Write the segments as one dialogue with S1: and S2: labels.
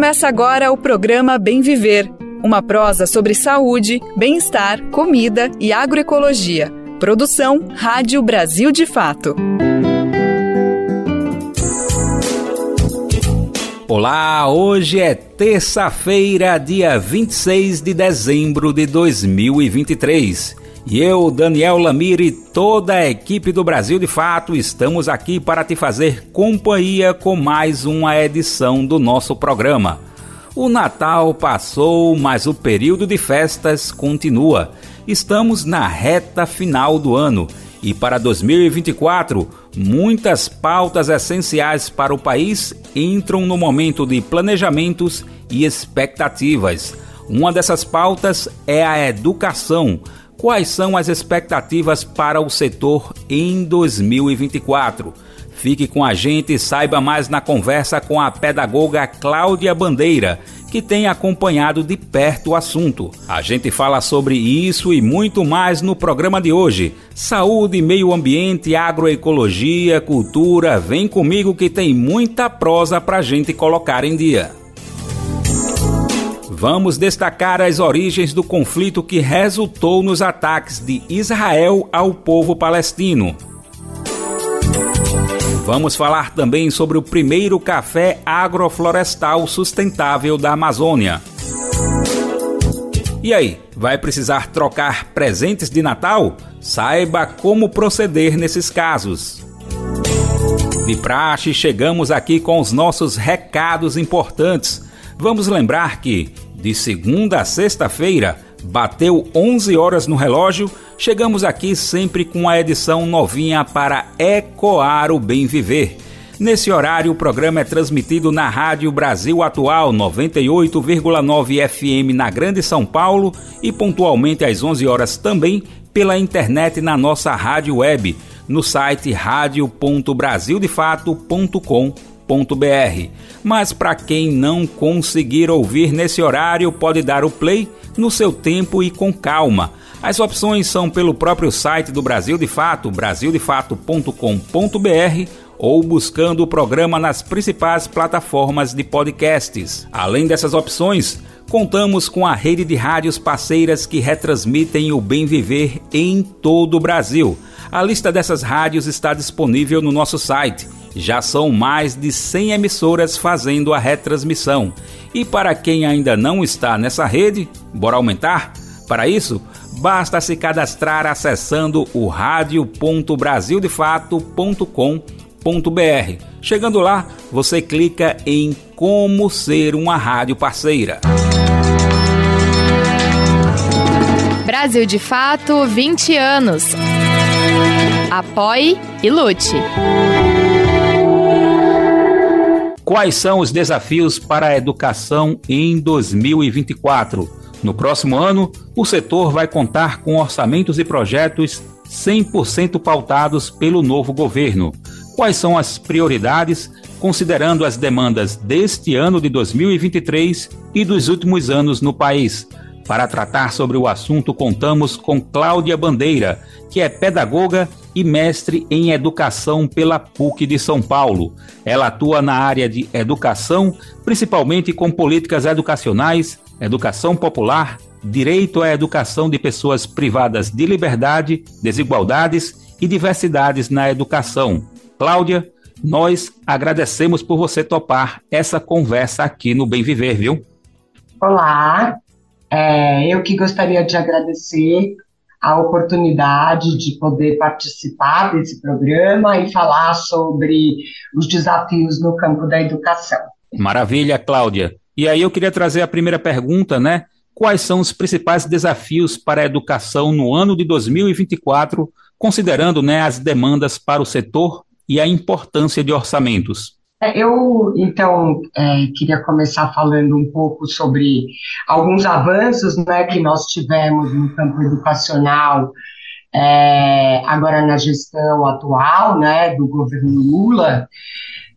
S1: Começa agora o programa Bem Viver, uma prosa sobre saúde, bem-estar, comida e agroecologia. Produção Rádio Brasil de Fato.
S2: Olá, hoje é terça-feira, dia 26 de dezembro de 2023. E eu, Daniel Lamir e toda a equipe do Brasil de Fato estamos aqui para te fazer companhia com mais uma edição do nosso programa. O Natal passou, mas o período de festas continua. Estamos na reta final do ano e para 2024, muitas pautas essenciais para o país entram no momento de planejamentos e expectativas. Uma dessas pautas é a educação Quais são as expectativas para o setor em 2024? Fique com a gente e saiba mais na conversa com a pedagoga Cláudia Bandeira, que tem acompanhado de perto o assunto. A gente fala sobre isso e muito mais no programa de hoje. Saúde, meio ambiente, agroecologia, cultura. Vem comigo que tem muita prosa pra gente colocar em dia. Vamos destacar as origens do conflito que resultou nos ataques de Israel ao povo palestino. Vamos falar também sobre o primeiro café agroflorestal sustentável da Amazônia. E aí, vai precisar trocar presentes de Natal? Saiba como proceder nesses casos. De praxe, chegamos aqui com os nossos recados importantes. Vamos lembrar que de segunda a sexta-feira, bateu 11 horas no relógio, chegamos aqui sempre com a edição novinha para ecoar o bem viver. Nesse horário, o programa é transmitido na Rádio Brasil Atual 98,9 FM na Grande São Paulo e pontualmente às 11 horas também pela internet na nossa rádio web no site radio.brasildefato.com.br mas para quem não conseguir ouvir nesse horário, pode dar o play no seu tempo e com calma. As opções são pelo próprio site do Brasil de Fato, brasildefato.com.br ou buscando o programa nas principais plataformas de podcasts. Além dessas opções, contamos com a rede de rádios parceiras que retransmitem o bem viver em todo o Brasil. A lista dessas rádios está disponível no nosso site já são mais de 100 emissoras fazendo a retransmissão. E para quem ainda não está nessa rede, bora aumentar? Para isso, basta se cadastrar acessando o radio.brasildefato.com.br. Chegando lá, você clica em Como Ser uma Rádio Parceira.
S3: Brasil de Fato 20 anos. Apoie e lute.
S2: Quais são os desafios para a educação em 2024? No próximo ano, o setor vai contar com orçamentos e projetos 100% pautados pelo novo governo. Quais são as prioridades, considerando as demandas deste ano de 2023 e dos últimos anos no país? Para tratar sobre o assunto, contamos com Cláudia Bandeira, que é pedagoga e mestre em educação pela PUC de São Paulo. Ela atua na área de educação, principalmente com políticas educacionais, educação popular, direito à educação de pessoas privadas de liberdade, desigualdades e diversidades na educação. Cláudia, nós agradecemos por você topar essa conversa aqui no Bem Viver, viu?
S4: Olá, é, eu que gostaria de agradecer a oportunidade de poder participar desse programa e falar sobre os desafios no campo da educação.
S2: Maravilha, Cláudia. E aí eu queria trazer a primeira pergunta, né? Quais são os principais desafios para a educação no ano de 2024, considerando né, as demandas para o setor e a importância de orçamentos?
S4: É, eu, então, é, queria começar falando um pouco sobre alguns avanços né, que nós tivemos no campo educacional é, agora na gestão atual né, do governo Lula,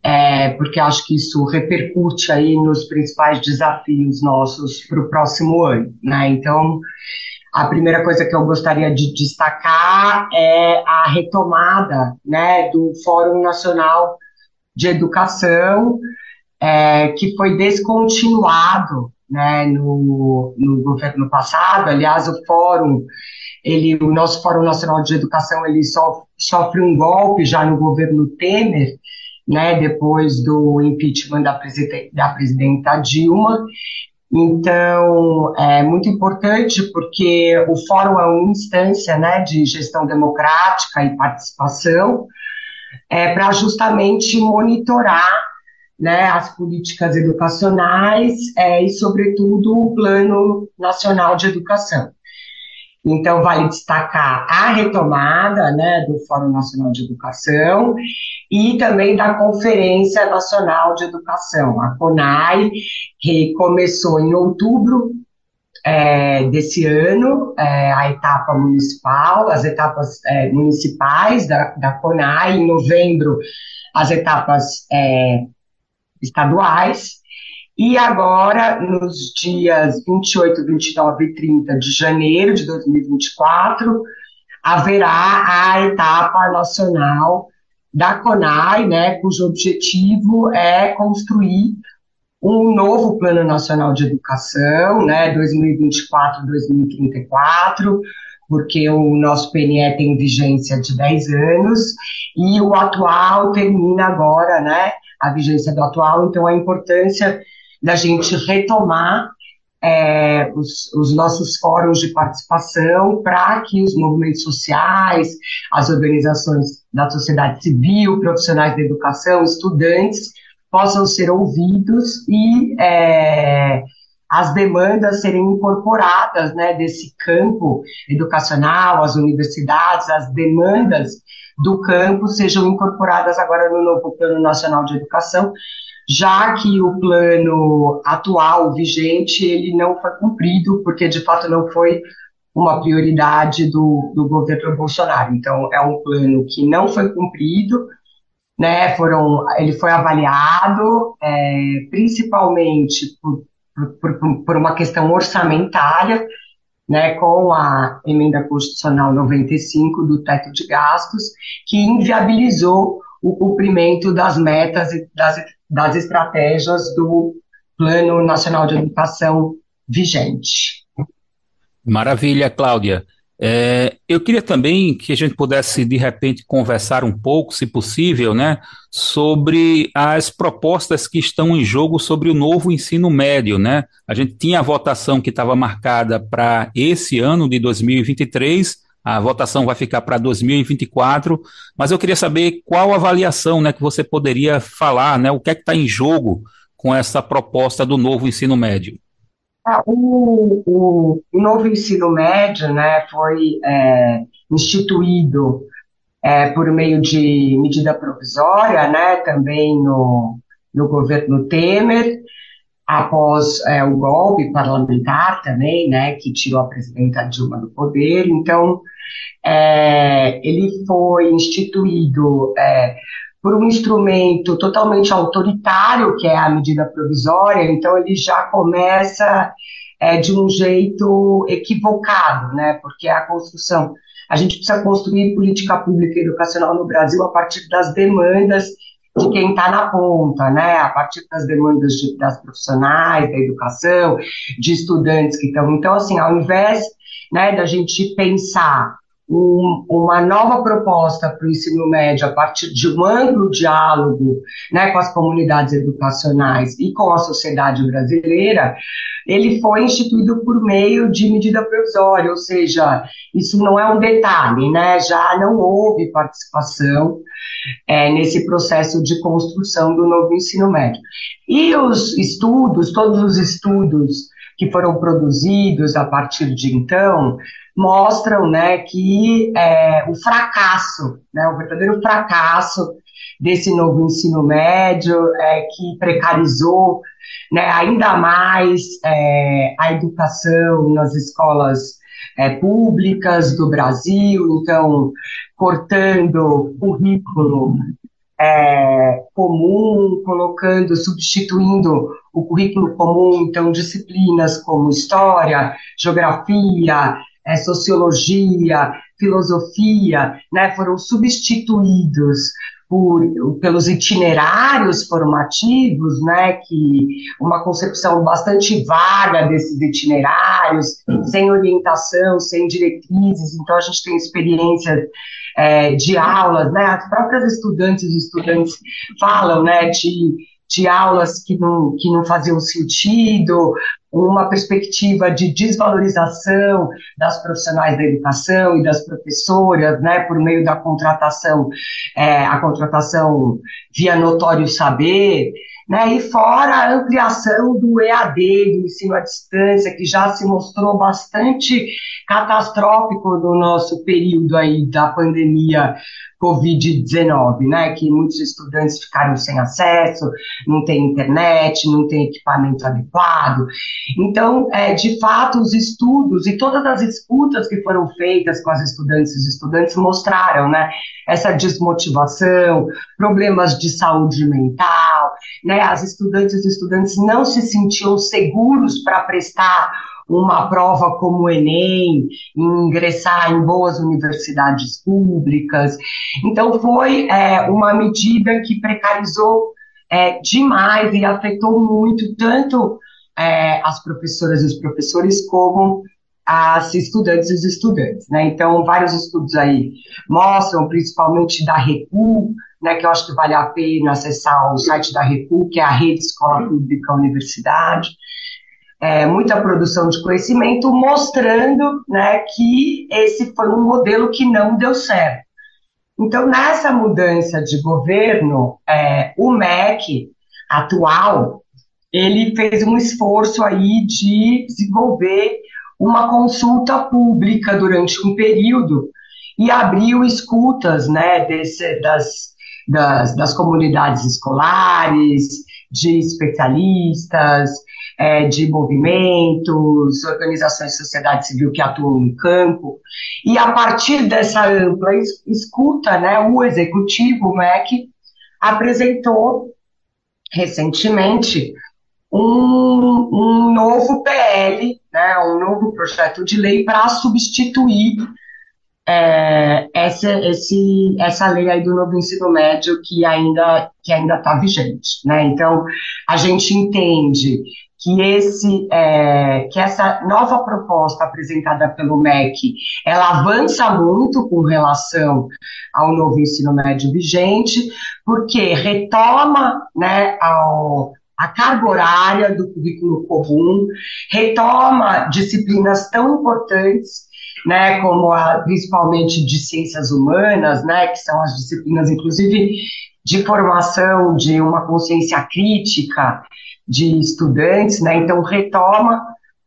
S4: é, porque acho que isso repercute aí nos principais desafios nossos para o próximo ano. Né? Então, a primeira coisa que eu gostaria de destacar é a retomada né, do Fórum Nacional de educação, é, que foi descontinuado né, no, no governo passado. Aliás, o fórum, ele, o nosso Fórum Nacional de Educação, ele sofre, sofre um golpe já no governo Temer, né, depois do impeachment da, presidenta, da presidenta Dilma. Então, é muito importante porque o fórum é uma instância né, de gestão democrática e participação é, para justamente monitorar né, as políticas educacionais é, e, sobretudo, o Plano Nacional de Educação. Então, vale destacar a retomada né, do Fórum Nacional de Educação e também da Conferência Nacional de Educação, a CONAI, que começou em outubro é, desse ano, é, a etapa municipal, as etapas é, municipais da, da CONAI, em novembro, as etapas é, estaduais, e agora, nos dias 28, 29 e 30 de janeiro de 2024, haverá a etapa nacional da CONAI, né, cujo objetivo é construir um novo Plano Nacional de Educação, né, 2024-2034, porque o nosso PNE tem vigência de 10 anos e o atual termina agora, né, a vigência do atual, então a importância da gente retomar é, os, os, nossos fóruns de participação para que os movimentos sociais, as organizações da sociedade civil, profissionais da educação, estudantes, possam ser ouvidos e é, as demandas serem incorporadas né, desse campo educacional, as universidades, as demandas do campo sejam incorporadas agora no novo Plano Nacional de Educação, já que o plano atual, vigente, ele não foi cumprido, porque de fato não foi uma prioridade do, do governo Bolsonaro. Então, é um plano que não foi cumprido, né, foram, ele foi avaliado é, principalmente por, por, por, uma questão orçamentária, né, com a emenda constitucional 95 do teto de gastos, que inviabilizou o cumprimento das metas e das, das estratégias do Plano Nacional de Educação vigente.
S2: Maravilha, Cláudia. É, eu queria também que a gente pudesse, de repente, conversar um pouco, se possível, né, sobre as propostas que estão em jogo sobre o novo ensino médio. Né? A gente tinha a votação que estava marcada para esse ano de 2023, a votação vai ficar para 2024, mas eu queria saber qual avaliação né, que você poderia falar, né, o que é que está em jogo com essa proposta do novo ensino médio.
S4: Ah, o, o, o, novo ensino médio né, foi é, instituído é, por meio de medida provisória, né, também no, no governo Temer, após é, o golpe parlamentar também, né, que tirou a presidenta Dilma do poder. Então, é, ele foi instituído é, por um instrumento totalmente autoritário, que é a medida provisória, então ele já começa é, de um jeito equivocado, né? Porque a construção, a gente precisa construir política pública educacional no Brasil a partir das demandas de quem está na ponta, né? A partir das demandas de, das profissionais da educação, de estudantes que estão. Então, assim, ao invés né, da gente pensar um, uma nova proposta para o ensino médio a partir de um amplo diálogo né, com as comunidades educacionais e com a sociedade brasileira, ele foi instituído por meio de medida provisória, ou seja, isso não é um detalhe, né, já não houve participação é, nesse processo de construção do novo ensino médio. E os estudos, todos os estudos que foram produzidos a partir de então, mostram né, que é, o fracasso, né, o verdadeiro fracasso desse novo ensino médio, é, que precarizou né, ainda mais é, a educação nas escolas é, públicas do Brasil, então, cortando currículo é, comum, colocando, substituindo o currículo comum, então, disciplinas como história, geografia, é, sociologia, filosofia, né, foram substituídos por, pelos itinerários formativos, né, que uma concepção bastante vaga desses itinerários, sem orientação, sem diretrizes, então a gente tem experiências é, de aulas, né, as próprias estudantes e estudantes falam, né, de de aulas que não, que não faziam sentido, uma perspectiva de desvalorização das profissionais da educação e das professoras, né, por meio da contratação, é, a contratação via notório saber, né, e fora a ampliação do EAD, do ensino à distância, que já se mostrou bastante catastrófico no nosso período aí da pandemia Covid-19, né, que muitos estudantes ficaram sem acesso, não tem internet, não tem equipamento adequado. Então, é, de fato, os estudos e todas as escutas que foram feitas com as estudantes e estudantes mostraram, né, essa desmotivação, problemas de saúde mental, né, as estudantes e estudantes não se sentiam seguros para prestar uma prova como o Enem, ingressar em boas universidades públicas. Então, foi é, uma medida que precarizou é, demais e afetou muito tanto é, as professoras e os professores como as estudantes e os estudantes, né? Então, vários estudos aí mostram, principalmente da RECU, né, que eu acho que vale a pena acessar o site da RECU, que é a Rede Escola Pública Universidade, é, muita produção de conhecimento, mostrando né, que esse foi um modelo que não deu certo. Então, nessa mudança de governo, é, o MEC atual, ele fez um esforço aí de desenvolver uma consulta pública durante um período e abriu escutas né, desse, das, das, das comunidades escolares, de especialistas, é, de movimentos, organizações de sociedade civil que atuam no campo, e a partir dessa ampla escuta, né, o executivo, o MEC, apresentou recentemente um, um novo PL, né, um novo projeto de lei para substituir é, essa, esse, essa lei aí do novo ensino médio que ainda que ainda está vigente, né? Então a gente entende que esse é, que essa nova proposta apresentada pelo MEC ela avança muito com relação ao novo ensino médio vigente, porque retoma né, ao, a carga horária do currículo comum, retoma disciplinas tão importantes né, como a, principalmente de ciências humanas, né, que são as disciplinas, inclusive, de formação de uma consciência crítica, de estudantes, né? Então retoma,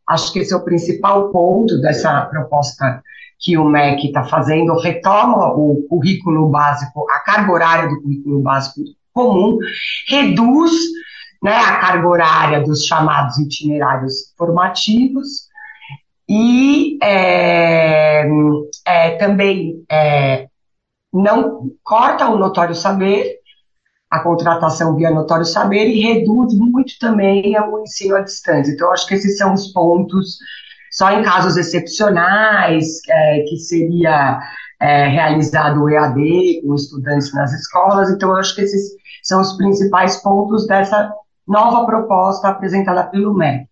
S4: acho que esse é o principal ponto dessa proposta que o MEC está fazendo, retoma o currículo básico, a carga horária do currículo básico comum, reduz né, a carga horária dos chamados itinerários formativos e é, é, também é, não corta o notório saber a contratação via notório saber e reduz muito também o ensino à distância. Então, acho que esses são os pontos, só em casos excepcionais, é, que seria é, realizado o EAD com estudantes nas escolas. Então, acho que esses são os principais pontos dessa nova proposta apresentada pelo MEC.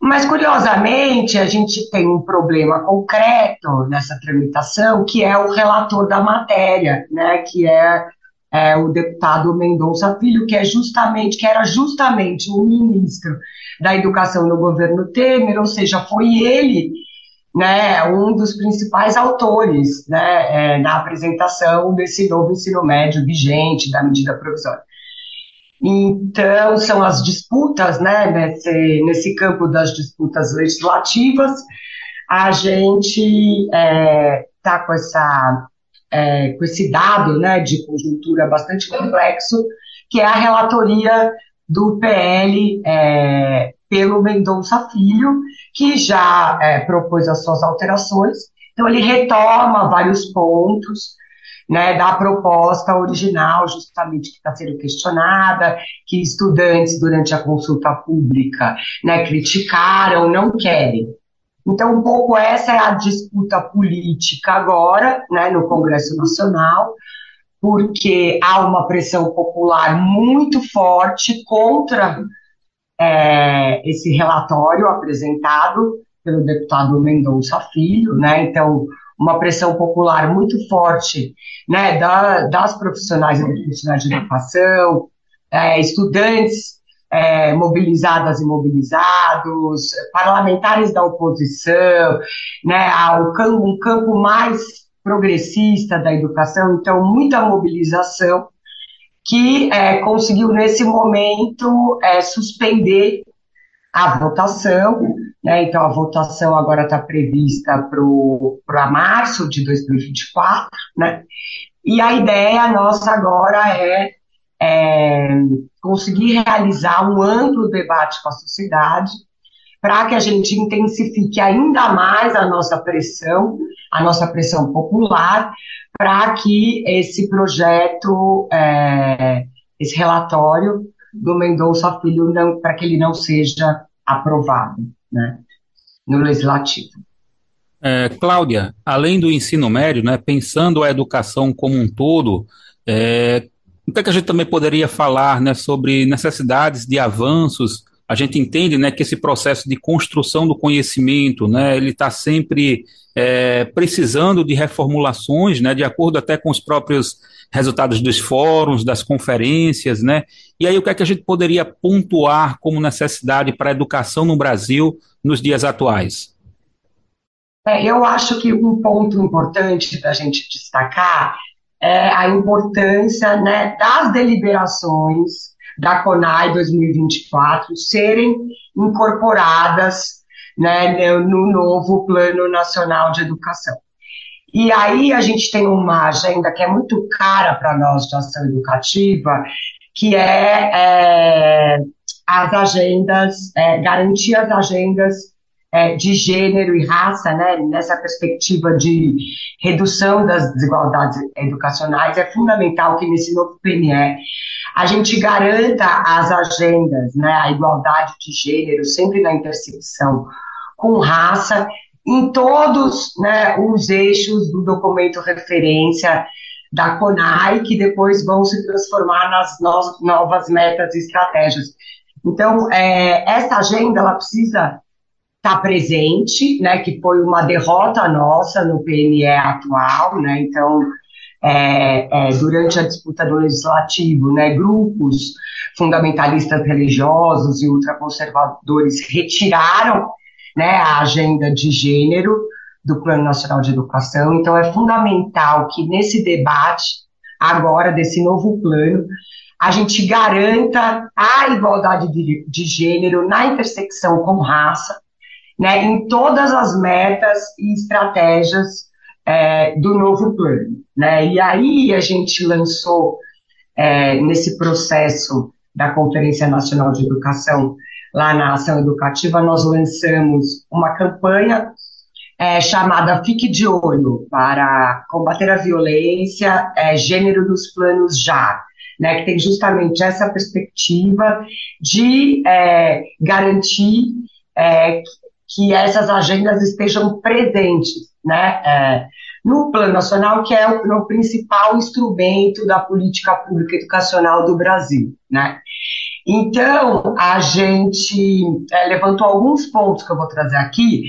S4: Mas, curiosamente, a gente tem um problema concreto nessa tramitação, que é o relator da matéria, né, que é é, o deputado Mendonça Filho, que é justamente, que era justamente o ministro da Educação no governo Temer, ou seja, foi ele né, um dos principais autores né, é, na apresentação desse novo ensino médio vigente, da medida provisória. Então, são as disputas, né, nesse, nesse campo das disputas legislativas, a gente está é, tá com essa é, com esse dado né, de conjuntura bastante complexo, que é a relatoria do PL é, pelo Mendonça Filho, que já é, propôs as suas alterações. Então, ele retoma vários pontos né, da proposta original, justamente que está sendo questionada, que estudantes, durante a consulta pública, né, criticaram, não querem. Então, um pouco essa é a disputa política agora, né, no Congresso Nacional, porque há uma pressão popular muito forte contra é, esse relatório apresentado pelo deputado Mendonça Filho, né? Então, uma pressão popular muito forte, né, da, das profissionais profissionais de educação, é, estudantes é, mobilizadas e mobilizados, parlamentares da oposição, né, um campo mais progressista da educação, então muita mobilização que é, conseguiu nesse momento é, suspender a votação, né, então a votação agora está prevista para março de 2024, né, e a ideia nossa agora é é, conseguir realizar um amplo debate com a sociedade para que a gente intensifique ainda mais a nossa pressão, a nossa pressão popular, para que esse projeto, é, esse relatório do Mendonça Filho, para que ele não seja aprovado né, no legislativo.
S2: É, Cláudia, além do ensino médio, né, pensando a educação como um todo, é, o que, a gente também poderia falar né, sobre necessidades de avanços? A gente entende né, que esse processo de construção do conhecimento, né, ele está sempre é, precisando de reformulações, né, de acordo até com os próprios resultados dos fóruns, das conferências, né? E aí o que é que a gente poderia pontuar como necessidade para a educação no Brasil nos dias atuais?
S4: É, eu acho que um ponto importante da gente destacar é, a importância né, das deliberações da CONAI 2024 serem incorporadas né, no novo Plano Nacional de Educação. E aí a gente tem uma agenda que é muito cara para nós de ação educativa, que é, é as agendas, é, garantir as agendas é, de gênero e raça, né, nessa perspectiva de redução das desigualdades educacionais, é fundamental que nesse novo PNE a gente garanta as agendas, né, a igualdade de gênero, sempre na intersecção com raça, em todos né, os eixos do documento referência da CONAI, que depois vão se transformar nas no novas metas e estratégias. Então, é, essa agenda, ela precisa está presente, né, que foi uma derrota nossa no PNE atual, né, então, é, é, durante a disputa do legislativo, né, grupos fundamentalistas religiosos e ultraconservadores retiraram, né, a agenda de gênero do Plano Nacional de Educação, então é fundamental que nesse debate, agora, desse novo plano, a gente garanta a igualdade de, de gênero na intersecção com raça, né, em todas as metas e estratégias é, do novo plano. Né? E aí a gente lançou, é, nesse processo da Conferência Nacional de Educação, lá na Ação Educativa, nós lançamos uma campanha é, chamada Fique de Olho para combater a violência, é, gênero nos planos já. Né, que tem justamente essa perspectiva de é, garantir é, que essas agendas estejam presentes, né, é, no plano nacional, que é o, o, principal instrumento da política pública educacional do Brasil, né. Então, a gente é, levantou alguns pontos que eu vou trazer aqui,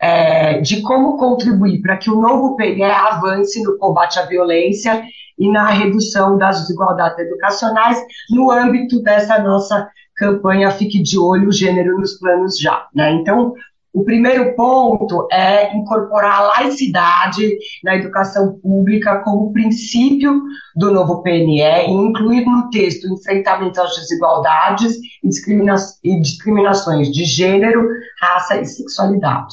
S4: é, de como contribuir para que o novo PNE avance no combate à violência e na redução das desigualdades educacionais no âmbito dessa nossa campanha Fique de Olho, Gênero nos Planos Já. Né? Então, o primeiro ponto é incorporar a laicidade na educação pública como princípio do novo PNE e incluir no texto enfrentamento às desigualdades e, discrimina e discriminações de gênero, raça e sexualidade.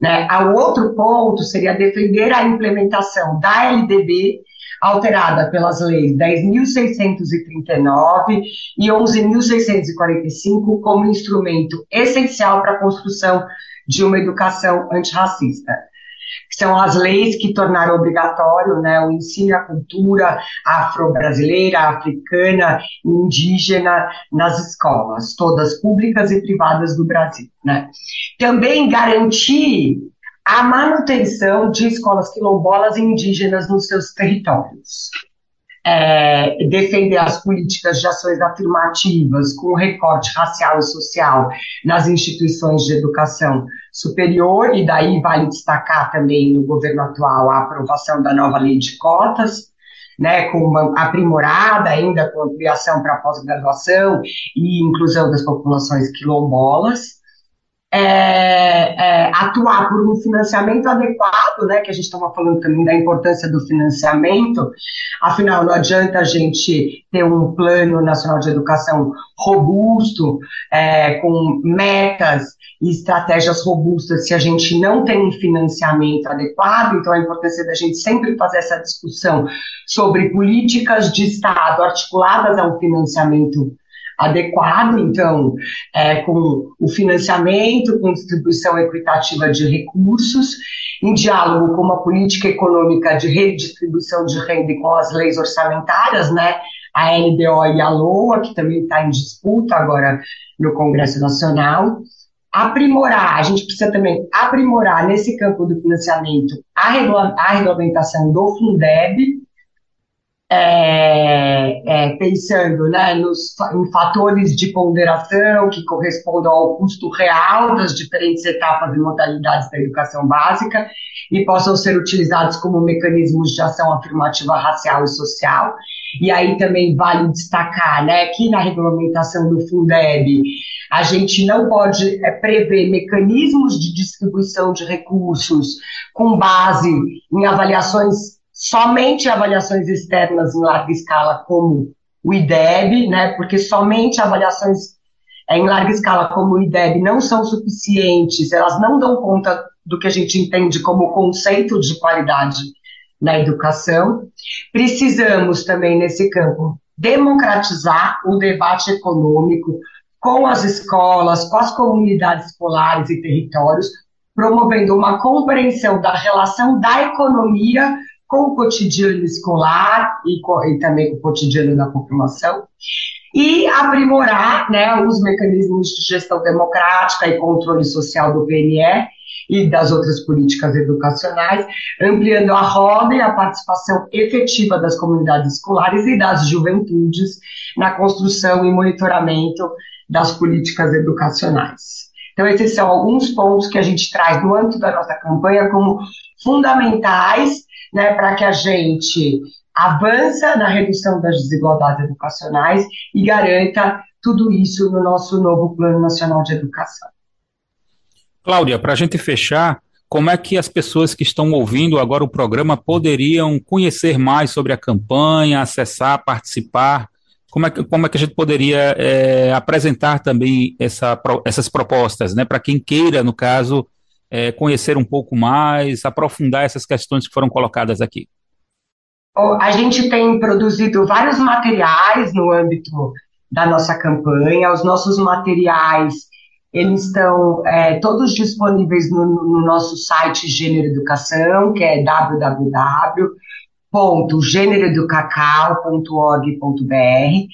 S4: Né? O outro ponto seria defender a implementação da LDB alterada pelas leis 10.639 e 11.645 como instrumento essencial para a construção de uma educação antirracista. São as leis que tornaram obrigatório né, o ensino à cultura afro-brasileira, africana, indígena nas escolas, todas públicas e privadas do Brasil. Né. Também garantir a manutenção de escolas quilombolas e indígenas nos seus territórios. é, defender as políticas de ações afirmativas com recorte racial e social nas instituições de educação superior, e daí vale destacar também no governo atual a aprovação da nova lei de cotas, né, com uma aprimorada ainda com ampliação para pós-graduação e inclusão das populações quilombolas é, é, atuar por um financiamento adequado, né, que a gente estava falando também da importância do financiamento, afinal, não adianta a gente ter um plano nacional de educação robusto, é, com metas e estratégias robustas, se a gente não tem um financiamento adequado, então a importância da gente sempre fazer essa discussão sobre políticas de Estado articuladas ao financiamento adequado, então, é, com o financiamento, com distribuição equitativa de recursos, em diálogo com uma política econômica de redistribuição de renda e com as leis orçamentárias, né? A LDO e a LOA, que também está em disputa agora no Congresso Nacional. Aprimorar, a gente precisa também aprimorar nesse campo do financiamento a, regula a regulamentação do Fundeb, é, é, pensando né, nos, em fatores de ponderação que correspondam ao custo real das diferentes etapas e modalidades da educação básica e possam ser utilizados como mecanismos de ação afirmativa racial e social. E aí também vale destacar né, que na regulamentação do Fundeb a gente não pode é, prever mecanismos de distribuição de recursos com base em avaliações somente avaliações externas em larga escala, como o IDEB, né, porque somente avaliações é, em larga escala, como o IDEB, não são suficientes, elas não dão conta do que a gente entende como conceito de qualidade na educação. Precisamos também, nesse campo, democratizar o debate econômico com as escolas, com as comunidades escolares e territórios, promovendo uma compreensão da relação da economia com o cotidiano escolar e, e também com o cotidiano da população, e aprimorar né, os mecanismos de gestão democrática e controle social do PNE e das outras políticas educacionais, ampliando a roda e a participação efetiva das comunidades escolares e das juventudes na construção e monitoramento das políticas educacionais. Então, esses são alguns pontos que a gente traz no âmbito da nossa campanha como fundamentais né, para que a gente avança na redução das desigualdades educacionais e garanta tudo isso no nosso novo Plano Nacional de Educação.
S2: Cláudia, para a gente fechar, como é que as pessoas que estão ouvindo agora o programa poderiam conhecer mais sobre a campanha, acessar, participar? Como é que, como é que a gente poderia é, apresentar também essa, essas propostas, né, para quem queira, no caso, é, conhecer um pouco mais, aprofundar essas questões que foram colocadas aqui?
S4: A gente tem produzido vários materiais no âmbito da nossa campanha. Os nossos materiais eles estão é, todos disponíveis no, no, nosso site Gênero Educação, que é www www.gêneroeducacau.org.br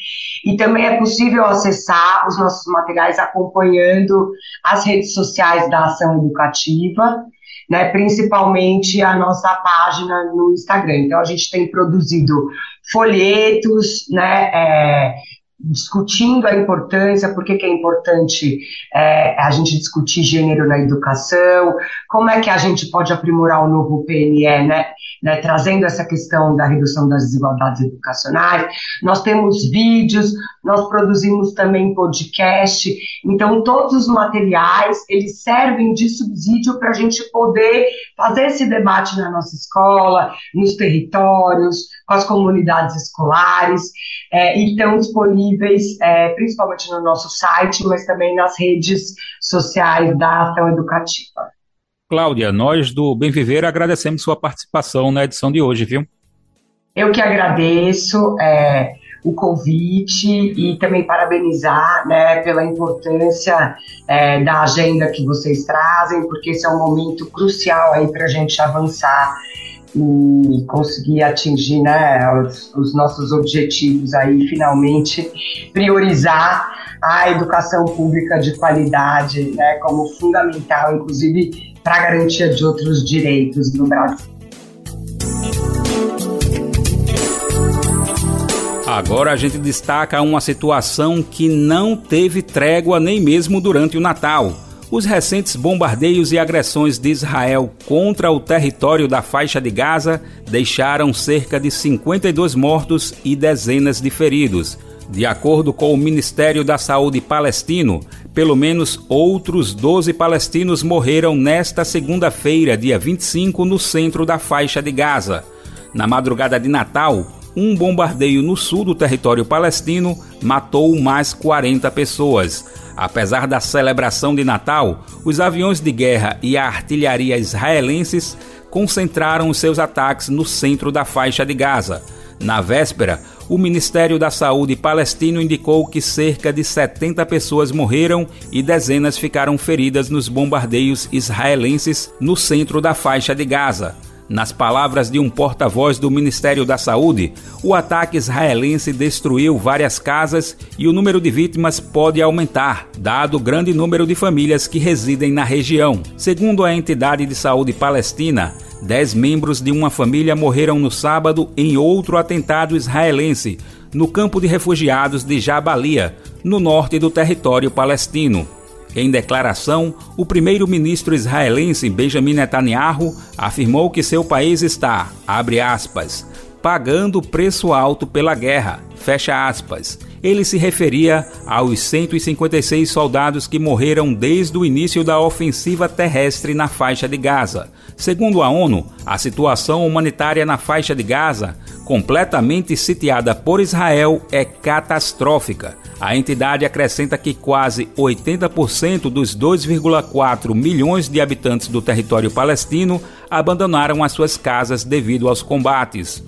S4: e também é possível acessar os nossos materiais acompanhando as redes sociais da Ação Educativa, né, principalmente a nossa página no Instagram. Então, a gente tem produzido folhetos, né, é, discutindo a importância, por que, é importante é, a gente discutir gênero na educação, como é que a gente pode aprimorar o novo PNE, né, né, trazendo essa questão da redução das desigualdades educacionais. Nós temos vídeos, nós produzimos também podcast, então todos os materiais, eles servem de subsídio para a gente poder fazer esse debate na nossa escola, nos territórios, com as comunidades escolares, é, e estão disponíveis é, principalmente no nosso site, mas também nas redes sociais da Ação Educativa.
S2: Cláudia, nós do Bem Viver agradecemos sua participação na edição de hoje, viu?
S4: Eu que agradeço é, o convite e também parabenizar né, pela importância é, da agenda que vocês trazem, porque esse é um momento crucial aí para a gente avançar e conseguir atingir né, os, os, nossos objetivos aí, finalmente priorizar a educação pública de qualidade né, como fundamental, inclusive para a garantia de outros direitos no Brasil.
S2: Agora a gente destaca uma situação que não teve trégua nem mesmo durante o Natal. Os recentes bombardeios e agressões de Israel contra o território da faixa de Gaza deixaram cerca de 52 mortos e dezenas de feridos. De acordo com o Ministério da Saúde palestino, pelo menos outros 12 palestinos morreram nesta segunda-feira, dia 25, no centro da faixa de Gaza. Na madrugada de Natal, um bombardeio no sul do território palestino matou mais 40 pessoas. Apesar da celebração de Natal, os aviões de guerra e a artilharia israelenses concentraram seus ataques no centro da faixa de Gaza. Na véspera, o Ministério da Saúde palestino indicou que cerca de 70 pessoas morreram e dezenas ficaram feridas nos bombardeios israelenses no centro da faixa de Gaza. Nas palavras de um porta-voz do Ministério da Saúde, o ataque israelense destruiu várias casas e o número de vítimas pode aumentar, dado o grande número de famílias que residem na região. Segundo a entidade de saúde palestina, dez membros de uma família morreram no sábado em outro atentado israelense, no campo de refugiados de Jabalia, no norte do território palestino. Em declaração, o primeiro-ministro israelense Benjamin Netanyahu afirmou que seu país está, abre aspas, pagando preço alto pela guerra, fecha aspas. Ele se referia aos 156 soldados que morreram desde o início da ofensiva terrestre na faixa de Gaza. Segundo a ONU, a situação humanitária na faixa de Gaza completamente sitiada por Israel, é catastrófica. A entidade acrescenta que quase 80% dos 2,4 milhões de habitantes do território palestino abandonaram as suas casas devido aos combates.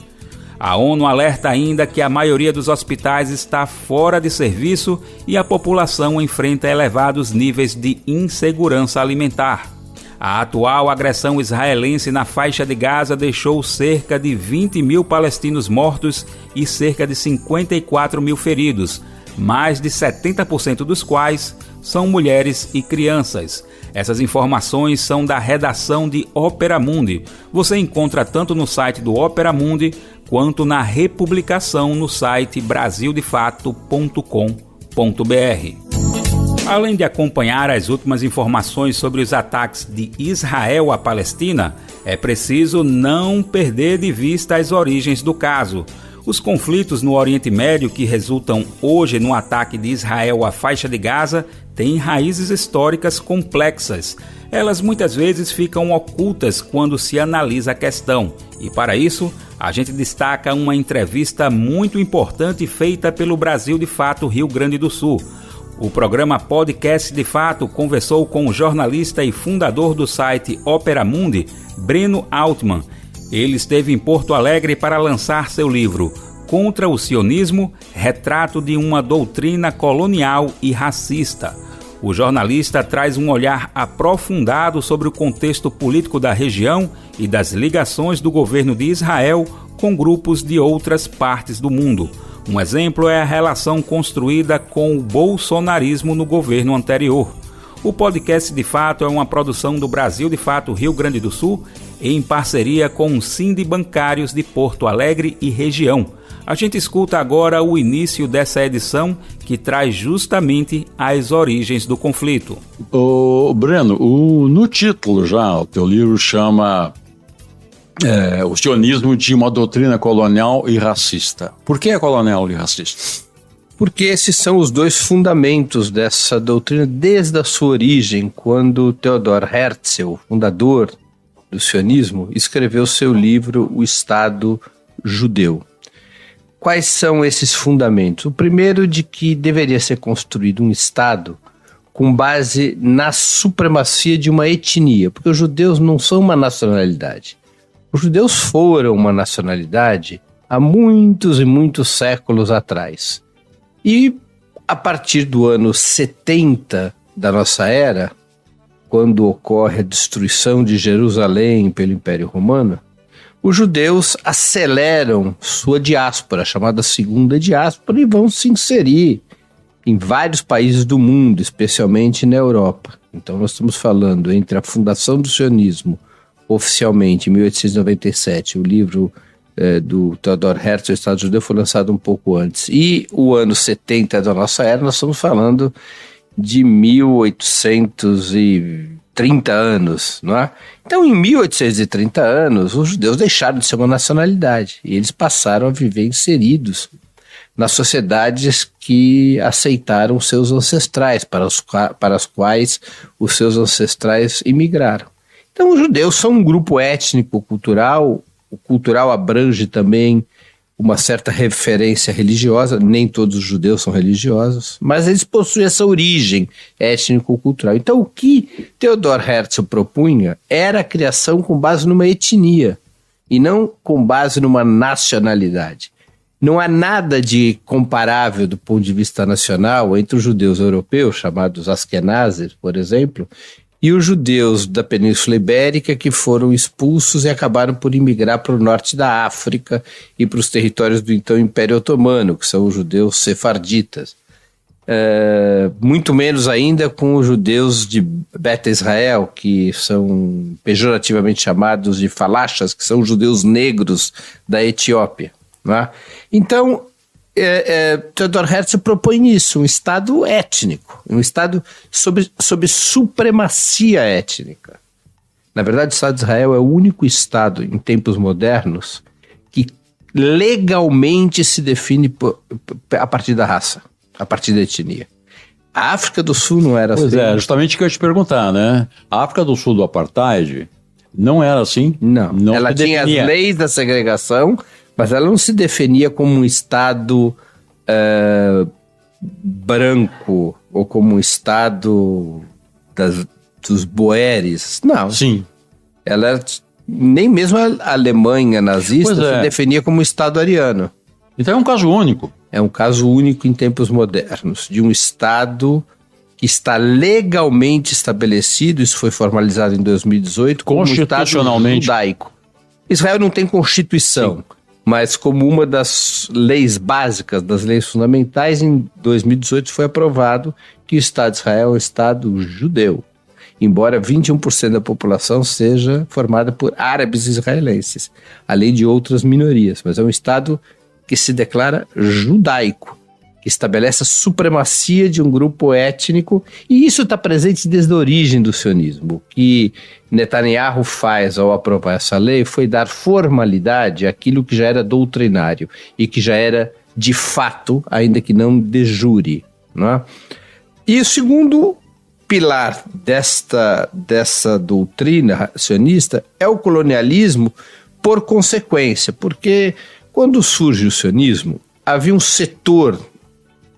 S2: A ONU alerta ainda que a maioria dos hospitais está fora de serviço e a população enfrenta elevados níveis de insegurança alimentar. A atual agressão israelense na faixa de Gaza deixou cerca de 20 mil palestinos mortos e cerca de 54 mil feridos, mais de 70% dos quais são mulheres e crianças. Essas informações são da redação de Opera Mundi. Você encontra tanto no site do Opera Mundi quanto na republicação no site brasildefato.com.br. Além de acompanhar as últimas informações sobre os ataques de Israel à Palestina, é preciso não perder de vista as origens do caso. Os conflitos no Oriente Médio que resultam hoje no ataque de Israel à faixa de Gaza têm raízes históricas complexas. Elas muitas vezes ficam ocultas quando se analisa a questão, e para isso, a gente destaca uma entrevista muito importante feita pelo Brasil de Fato Rio Grande do Sul o programa Podcast de Fato conversou com o jornalista e fundador do site Opera Mundi, Breno Altman. Ele esteve em Porto Alegre para lançar seu livro Contra o Sionismo Retrato de uma Doutrina Colonial e Racista. O jornalista traz um olhar aprofundado sobre o contexto político da região e das ligações do governo de Israel com grupos de outras partes do mundo. Um exemplo é a relação construída com o bolsonarismo no governo anterior. O podcast de fato é uma produção do Brasil de Fato Rio Grande do Sul em parceria com o Cindy Bancários de Porto Alegre e região. A gente escuta agora o início dessa edição que traz justamente as origens do conflito.
S5: O Breno, o, no título já, o teu livro chama é, o sionismo de uma doutrina colonial e racista. Por que é colonial e racista?
S6: Porque esses são os dois fundamentos dessa doutrina desde a sua origem, quando Theodor Herzl, fundador do sionismo, escreveu seu livro O Estado Judeu. Quais são esses fundamentos? O primeiro de que deveria ser construído um Estado com base na supremacia de uma etnia, porque os judeus não são uma nacionalidade. Os judeus foram uma nacionalidade há muitos e muitos séculos atrás. E a partir do ano 70 da nossa era, quando ocorre a destruição de Jerusalém pelo Império Romano, os judeus aceleram sua diáspora, chamada Segunda Diáspora, e vão se inserir em vários países do mundo, especialmente na Europa. Então, nós estamos falando entre a fundação do sionismo oficialmente em 1897 o livro é, do Theodor Herzl, Estado Judeu, foi lançado um pouco antes. E o ano 70 da nossa era, nós estamos falando de 1830 anos, não é? Então, em 1830 anos, os judeus deixaram de ser uma nacionalidade e eles passaram a viver inseridos nas sociedades que aceitaram seus ancestrais, para, os, para as quais os seus ancestrais imigraram. Então, os judeus são um grupo étnico-cultural, o cultural abrange também uma certa referência religiosa, nem todos os judeus são religiosos, mas eles possuem essa origem étnico-cultural. Então, o que Theodor Herzl propunha era a criação com base numa etnia e não com base numa nacionalidade. Não há nada de comparável do ponto de vista nacional entre os judeus europeus, chamados Askenazes, por exemplo, e os judeus da Península Ibérica que foram expulsos e acabaram por imigrar para o norte da África e para os territórios do então Império Otomano, que são os judeus sefarditas. É, muito menos ainda com os judeus de Beta Israel, que são pejorativamente chamados de falachas, que são judeus negros da Etiópia. Né? Então, é, é, Theodor Herzl propõe isso, um Estado étnico, um Estado sob, sob supremacia étnica. Na verdade, o Estado de Israel é o único Estado em tempos modernos que legalmente se define por, a partir da raça, a partir da etnia. A África do Sul não era
S5: pois
S6: assim.
S5: Pois é, justamente o que eu ia te perguntar, né? A África do Sul do Apartheid não era assim?
S6: Não. não Ela tinha as leis da segregação, mas ela não se definia como um Estado uh, branco ou como um Estado das, dos boeres. Não.
S5: Sim.
S6: Ela era, nem mesmo a Alemanha nazista é. se definia como um Estado ariano.
S5: Então é um caso único.
S6: É um caso único em tempos modernos, de um Estado que está legalmente estabelecido, isso foi formalizado em 2018, como um Estado judaico. Israel não tem constituição. Sim mas como uma das leis básicas, das leis fundamentais, em 2018 foi aprovado que o Estado de Israel é um Estado judeu, embora 21% da população seja formada por árabes israelenses, além de outras minorias, mas é um Estado que se declara judaico estabelece a supremacia de um grupo étnico, e isso está presente desde a origem do sionismo. O que Netanyahu faz ao aprovar essa lei foi dar formalidade àquilo que já era doutrinário e que já era de fato, ainda que não de jure. Não é? E o segundo pilar desta, dessa doutrina sionista é o colonialismo por consequência, porque quando surge o sionismo, havia um setor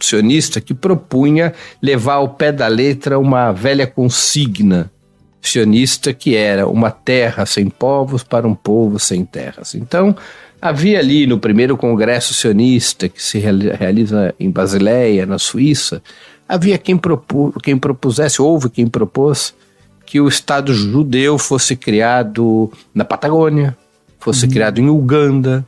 S6: sionista que propunha levar ao pé da letra uma velha consigna sionista que era uma terra sem povos para um povo sem terras. Então, havia ali no primeiro congresso sionista que se realiza em Basileia, na Suíça, havia quem, propu quem propusesse, houve quem propôs que o Estado judeu fosse criado na Patagônia, fosse uhum. criado em Uganda,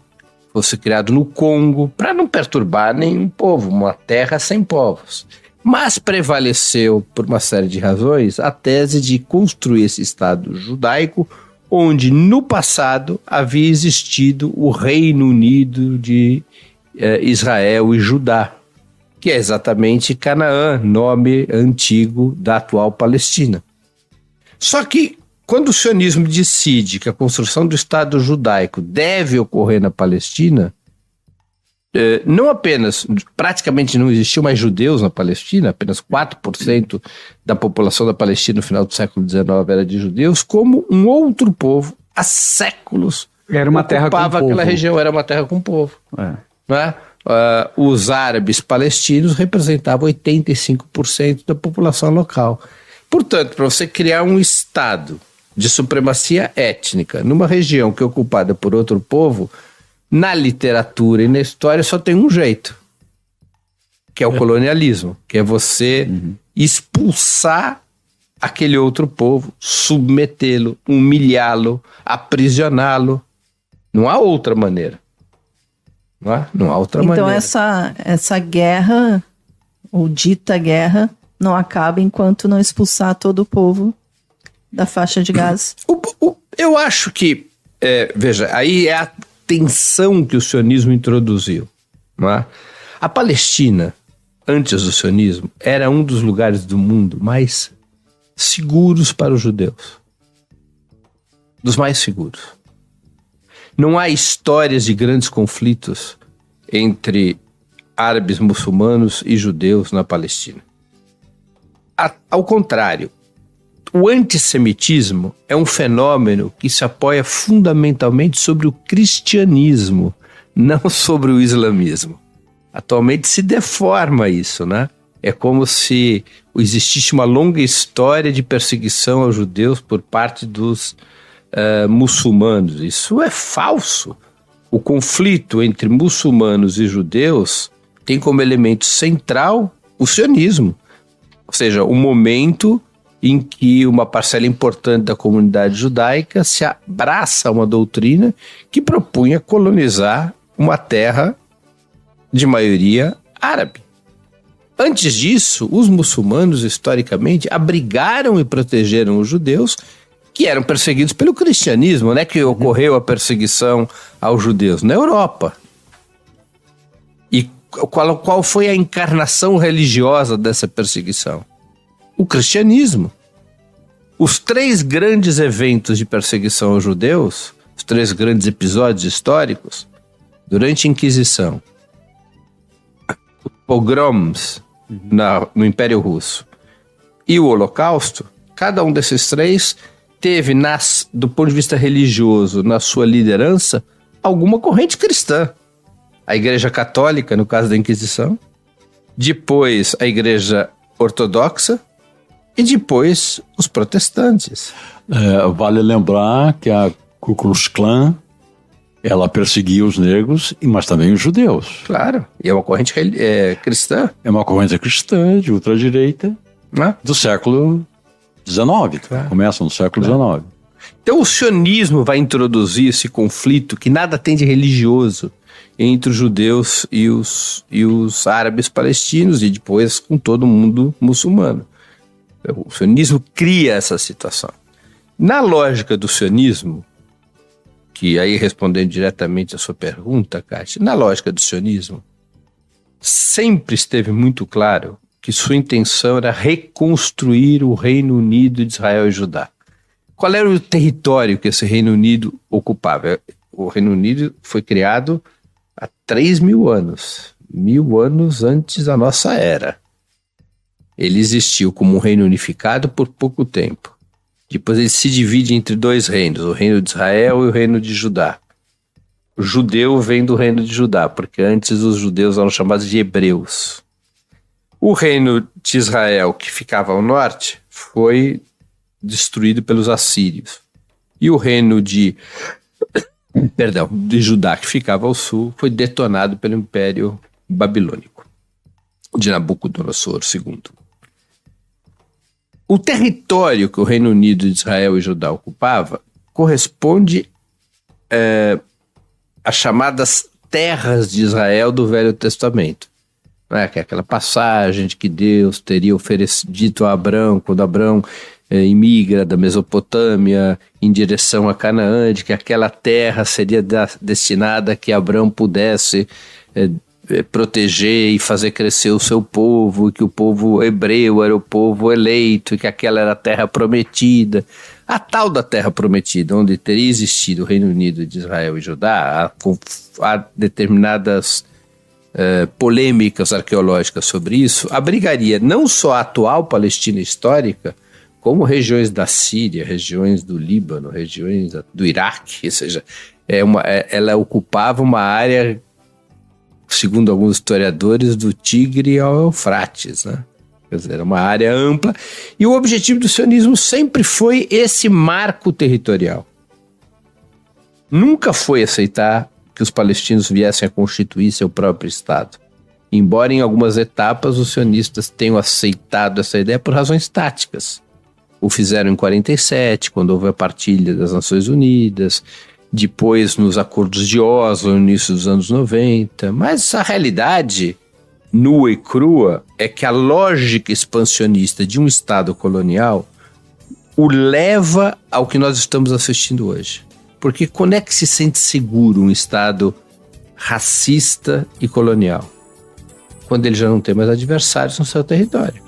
S6: fosse criado no Congo, para não perturbar nenhum povo, uma terra sem povos. Mas prevaleceu, por uma série de razões, a tese de construir esse Estado judaico, onde no passado havia existido o Reino Unido de eh, Israel e Judá, que é exatamente Canaã, nome antigo da atual Palestina. Só que quando o sionismo decide que a construção do Estado judaico deve ocorrer na Palestina, eh, não apenas, praticamente não existiu mais judeus na Palestina, apenas 4% da população da Palestina no final do século XIX era de judeus, como um outro povo, há séculos,
S5: era uma terra com
S6: povo. aquela região, era uma terra com povo. É. Não é? Uh, os árabes palestinos representavam 85% da população local. Portanto, para você criar um Estado de supremacia étnica numa região que é ocupada por outro povo, na literatura e na história só tem um jeito, que é o é. colonialismo, que é você uhum. expulsar aquele outro povo, submetê-lo, humilhá-lo, aprisioná-lo. Não há outra maneira. Não há, não há outra
S7: então
S6: maneira.
S7: Então essa essa guerra ou dita guerra não acaba enquanto não expulsar todo o povo da faixa de gás?
S6: O, o, eu acho que, é, veja, aí é a tensão que o sionismo introduziu. É? A Palestina, antes do sionismo, era um dos lugares do mundo mais seguros para os judeus. Dos mais seguros. Não há histórias de grandes conflitos entre árabes, muçulmanos e judeus na Palestina. Ao contrário, o antissemitismo é um fenômeno que se apoia fundamentalmente sobre o cristianismo, não sobre o islamismo. Atualmente se deforma isso, né? É como se existisse uma longa história de perseguição aos judeus por parte dos uh, muçulmanos. Isso é falso. O conflito entre muçulmanos e judeus tem como elemento central o sionismo, ou seja, o momento em que uma parcela importante da comunidade judaica se abraça a uma doutrina que propunha colonizar uma terra de maioria árabe. Antes disso, os muçulmanos, historicamente, abrigaram e protegeram os judeus que eram perseguidos pelo cristianismo, né? Que ocorreu a perseguição aos judeus na Europa. E qual, qual foi a encarnação religiosa dessa perseguição? O cristianismo. Os três grandes eventos de perseguição aos judeus, os três grandes episódios históricos, durante a Inquisição, pogroms na, no Império Russo e o Holocausto, cada um desses três teve, nas, do ponto de vista religioso, na sua liderança, alguma corrente cristã. A Igreja Católica, no caso da Inquisição, depois a Igreja Ortodoxa, e depois os protestantes.
S5: É, vale lembrar que a Ku Klux Klan ela perseguia os negros, mas também os judeus.
S6: Claro, e é uma corrente é, cristã.
S5: É uma corrente cristã de ultradireita
S6: ah.
S5: do século XIX, claro. começa no século claro. XIX.
S6: Então o sionismo vai introduzir esse conflito que nada tem de religioso entre os judeus e os, e os árabes palestinos e depois com todo mundo muçulmano. O sionismo cria essa situação. Na lógica do sionismo, que aí respondendo diretamente a sua pergunta, Kátia, na lógica do sionismo, sempre esteve muito claro que sua intenção era reconstruir o Reino Unido de Israel e Judá. Qual era o território que esse Reino Unido ocupava? O Reino Unido foi criado há 3 mil anos, mil anos antes da nossa era. Ele existiu como um reino unificado por pouco tempo. Depois ele se divide entre dois reinos, o reino de Israel e o reino de Judá. O judeu vem do reino de Judá, porque antes os judeus eram chamados de hebreus. O reino de Israel, que ficava ao norte, foi destruído pelos assírios. E o reino de perdão, de Judá, que ficava ao sul, foi detonado pelo Império Babilônico de Nabucodonosor II. O território que o Reino Unido, Israel e Judá ocupava corresponde é, às chamadas terras de Israel do Velho Testamento. É, que é aquela passagem de que Deus teria oferecido dito a Abraão, quando Abraão é, imigra da Mesopotâmia em direção a Canaã, de que aquela terra seria da, destinada a que Abraão pudesse é, proteger e fazer crescer o seu povo, que o povo hebreu era o povo eleito, que aquela era a terra prometida. A tal da terra prometida, onde teria existido o Reino Unido de Israel e Judá, há, determinadas uh, polêmicas arqueológicas sobre isso, abrigaria não só a atual Palestina histórica, como regiões da Síria, regiões do Líbano, regiões do Iraque, ou seja, é uma, é, ela ocupava uma área segundo alguns historiadores, do Tigre ao Eufrates, né? Quer dizer, era uma área ampla. E o objetivo do sionismo sempre foi esse marco territorial. Nunca foi aceitar que os palestinos viessem a constituir seu próprio Estado. Embora em algumas etapas os sionistas tenham aceitado essa ideia por razões táticas. O fizeram em 47, quando houve a partilha das Nações Unidas, depois nos acordos de Oslo, no início dos anos 90. Mas a realidade nua e crua é que a lógica expansionista de um Estado colonial o leva ao que nós estamos assistindo hoje. Porque quando é que se sente seguro um Estado racista e colonial? Quando ele já não tem mais adversários no seu território.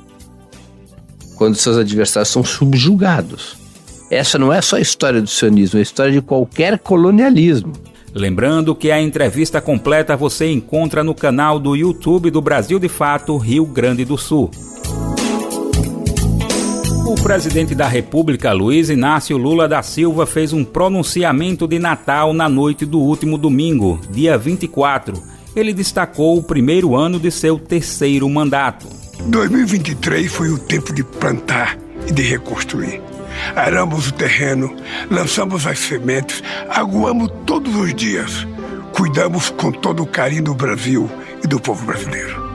S6: Quando seus adversários são subjugados. Essa não é só a história do sionismo, é a história de qualquer colonialismo.
S2: Lembrando que a entrevista completa você encontra no canal do YouTube do Brasil de Fato Rio Grande do Sul. O presidente da República, Luiz Inácio Lula da Silva, fez um pronunciamento de Natal na noite do último domingo, dia 24. Ele destacou o primeiro ano de seu terceiro mandato.
S8: 2023 foi o tempo de plantar e de reconstruir. Aramos o terreno, lançamos as sementes, aguamos todos os dias. Cuidamos com todo o carinho do Brasil e do povo brasileiro.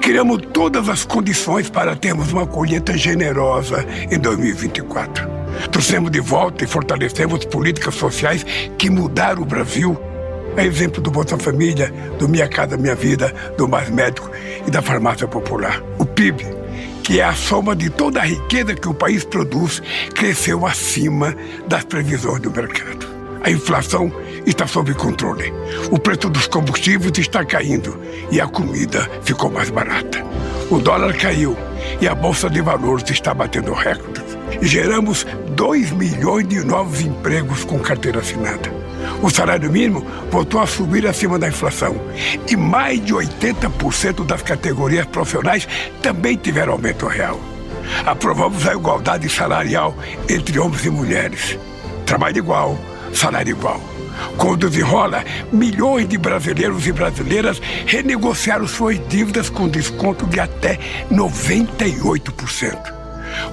S8: Criamos todas as condições para termos uma colheita generosa em 2024. Trouxemos de volta e fortalecemos políticas sociais que mudaram o Brasil. É exemplo do Bolsa Família, do Minha Casa Minha Vida, do Mais Médico e da Farmácia Popular. O PIB que é a soma de toda a riqueza que o país produz, cresceu acima das previsões do mercado. A inflação está sob controle. O preço dos combustíveis está caindo e a comida ficou mais barata. O dólar caiu e a bolsa de valores está batendo recordes. Geramos 2 milhões de novos empregos com carteira assinada. O salário mínimo voltou a subir acima da inflação. E mais de 80% das categorias profissionais também tiveram aumento real. Aprovamos a igualdade salarial entre homens e mulheres. Trabalho igual, salário igual. Quando desenrola, milhões de brasileiros e brasileiras renegociaram suas dívidas com desconto de até 98%.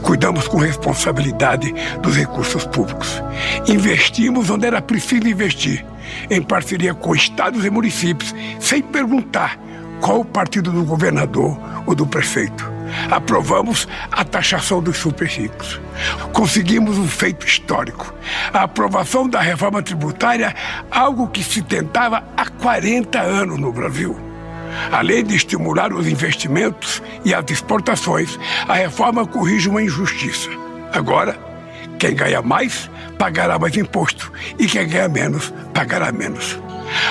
S8: Cuidamos com responsabilidade dos recursos públicos. Investimos onde era preciso investir, em parceria com estados e municípios, sem perguntar qual o partido do governador ou do prefeito. Aprovamos a taxação dos super ricos. Conseguimos um feito histórico. A aprovação da reforma tributária, algo que se tentava há 40 anos no Brasil. Além de estimular os investimentos e as exportações, a reforma corrige uma injustiça. Agora, quem ganha mais pagará mais imposto e quem ganha menos pagará menos.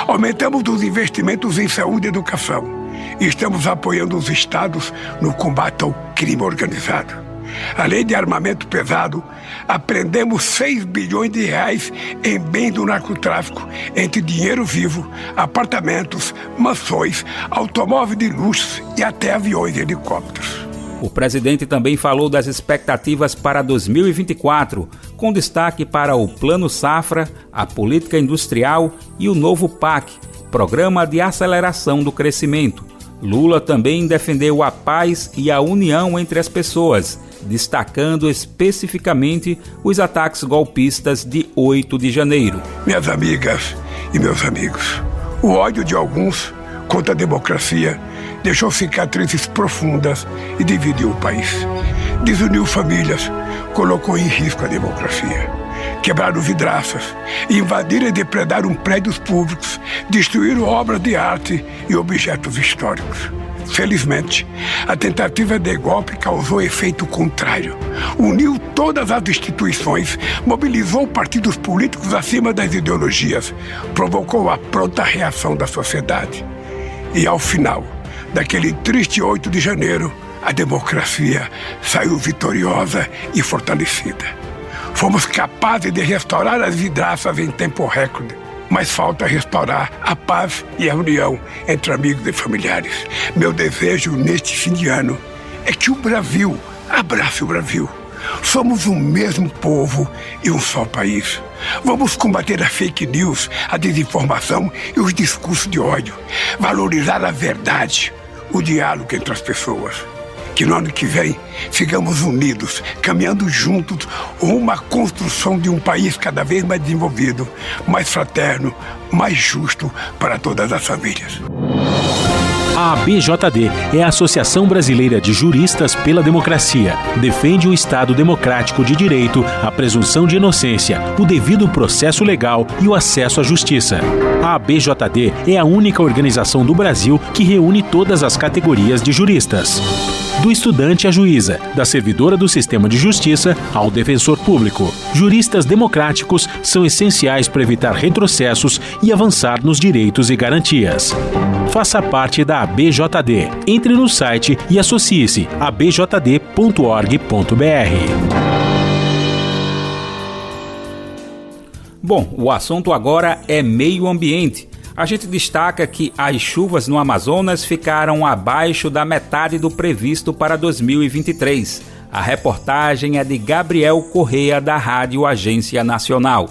S8: Aumentamos os investimentos em saúde e educação e estamos apoiando os estados no combate ao crime organizado. Além de armamento pesado, apreendemos 6 bilhões de reais em bens do narcotráfico, entre dinheiro vivo, apartamentos, mansões, automóveis de luxo e até aviões e helicópteros.
S2: O presidente também falou das expectativas para 2024, com destaque para o Plano Safra, a política industrial e o novo PAC, Programa de Aceleração do Crescimento. Lula também defendeu a paz e a união entre as pessoas destacando especificamente os ataques golpistas de 8 de janeiro.
S8: Minhas amigas e meus amigos, o ódio de alguns contra a democracia deixou cicatrizes profundas e dividiu o país. Desuniu famílias, colocou em risco a democracia. Quebraram vidraças, invadiram e depredaram prédios públicos, destruíram obras de arte e objetos históricos. Felizmente, a tentativa de golpe causou efeito contrário. Uniu todas as instituições, mobilizou partidos políticos acima das ideologias, provocou a pronta reação da sociedade. E ao final daquele triste 8 de janeiro, a democracia saiu vitoriosa e fortalecida. Fomos capazes de restaurar as vidraças em tempo recorde mas falta restaurar a paz e a união entre amigos e familiares. Meu desejo neste fim de ano é que o Brasil abrace o Brasil. Somos um mesmo povo e um só país. Vamos combater a fake news, a desinformação e os discursos de ódio. Valorizar a verdade, o diálogo entre as pessoas que no ano que vem sigamos unidos, caminhando juntos rumo à construção de um país cada vez mais desenvolvido, mais fraterno, mais justo para todas as famílias.
S9: A ABJD é a Associação Brasileira de Juristas pela Democracia. Defende o Estado democrático de direito, a presunção de inocência, o devido processo legal e o acesso à justiça. A ABJD é a única organização do Brasil que reúne todas as categorias de juristas. Do estudante à juíza, da servidora do sistema de justiça ao defensor público. Juristas democráticos são essenciais para evitar retrocessos e avançar nos direitos e garantias. Faça parte da ABJD. Entre no site e associe-se a bjd.org.br.
S2: Bom, o assunto agora é meio ambiente. A gente destaca que as chuvas no Amazonas ficaram abaixo da metade do previsto para 2023. A reportagem é de Gabriel Correia, da Rádio Agência Nacional.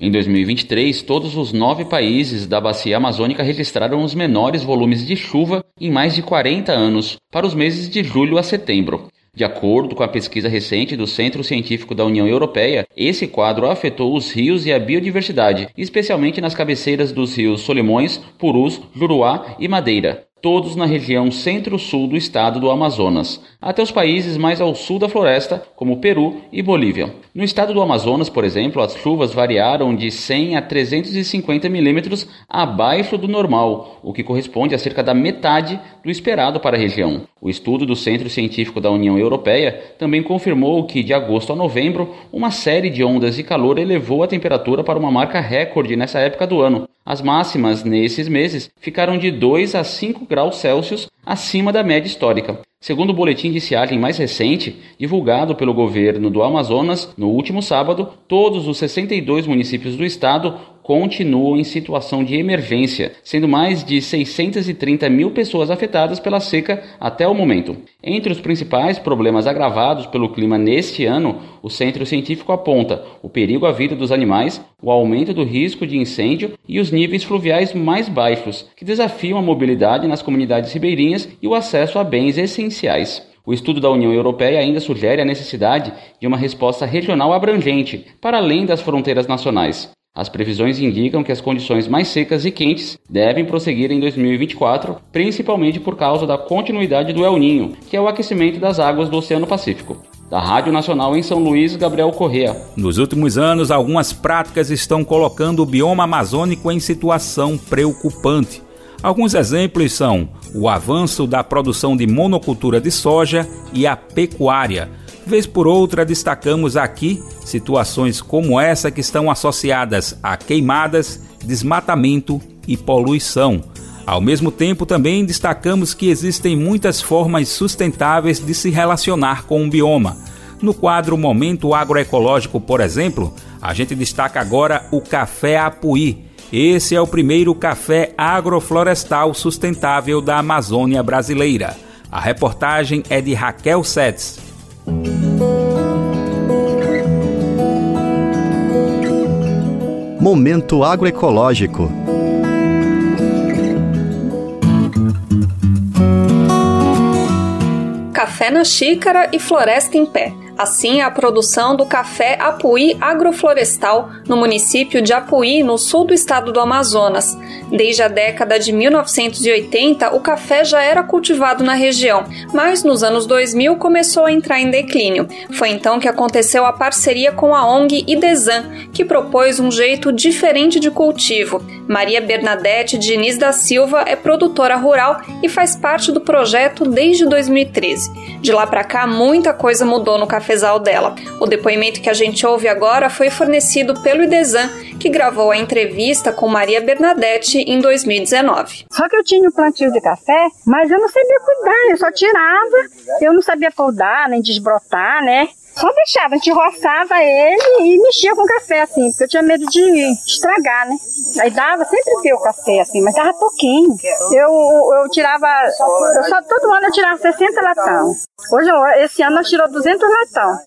S10: Em 2023, todos os nove países da bacia amazônica registraram os menores volumes de chuva em mais de 40 anos, para os meses de julho a setembro. De acordo com a pesquisa recente do Centro Científico da União Europeia, esse quadro afetou os rios e a biodiversidade, especialmente nas cabeceiras dos rios Solimões, Purus, Juruá e Madeira todos na região centro-sul do estado do Amazonas, até os países mais ao sul da floresta, como Peru e Bolívia. No estado do Amazonas, por exemplo, as chuvas variaram de 100 a 350 milímetros abaixo do normal, o que corresponde a cerca da metade do esperado para a região. O estudo do Centro Científico da União Europeia também confirmou que, de agosto a novembro, uma série de ondas de calor elevou a temperatura para uma marca recorde nessa época do ano, as máximas nesses meses ficaram de 2 a 5 graus Celsius acima da média histórica. Segundo o boletim de estiagem mais recente, divulgado pelo governo do Amazonas no último sábado, todos os 62 municípios do estado continuam em situação de emergência, sendo mais de 630 mil pessoas afetadas pela seca até o momento. Entre os principais problemas agravados pelo clima neste ano, o centro científico aponta o perigo à vida dos animais, o aumento do risco de incêndio e os níveis fluviais mais baixos, que desafiam a mobilidade nas comunidades ribeirinhas e o acesso a bens essenciais. O estudo da União Europeia ainda sugere a necessidade de uma resposta regional abrangente, para além das fronteiras nacionais. As previsões indicam que as condições mais secas e quentes devem prosseguir em 2024, principalmente por causa da continuidade do El Ninho, que é o aquecimento das águas do Oceano Pacífico. Da Rádio Nacional em São Luís, Gabriel Correa.
S2: Nos últimos anos, algumas práticas estão colocando o bioma amazônico em situação preocupante. Alguns exemplos são o avanço da produção de monocultura de soja e a pecuária, Vez por outra, destacamos aqui situações como essa que estão associadas a queimadas, desmatamento e poluição. Ao mesmo tempo, também destacamos que existem muitas formas sustentáveis de se relacionar com o bioma. No quadro Momento Agroecológico, por exemplo, a gente destaca agora o café Apuí. Esse é o primeiro café agroflorestal sustentável da Amazônia brasileira. A reportagem é de Raquel Setz.
S11: Momento agroecológico.
S12: Café na xícara e floresta em pé. Assim, a produção do café Apuí Agroflorestal no município de Apuí, no sul do estado do Amazonas. Desde a década de 1980, o café já era cultivado na região, mas nos anos 2000 começou a entrar em declínio. Foi então que aconteceu a parceria com a ONG Idesan, que propôs um jeito diferente de cultivo. Maria Bernadette Diniz da Silva é produtora rural e faz parte do projeto desde 2013. De lá para cá, muita coisa mudou no café cafezal dela. O depoimento que a gente ouve agora foi fornecido pelo Idesan, que gravou a entrevista com Maria Bernadette em 2019.
S13: Só que eu tinha o um plantio de café, mas eu não sabia cuidar, eu só tirava, eu não sabia podar nem desbrotar, né? Só deixava, a gente roçava ele e mexia com café, assim, porque eu tinha medo de estragar, né? Aí dava, sempre deu café, assim, mas dava pouquinho. Eu, eu tirava, eu só todo ano eu tirava 60 latão. Hoje, esse ano nós tirou 200 latão.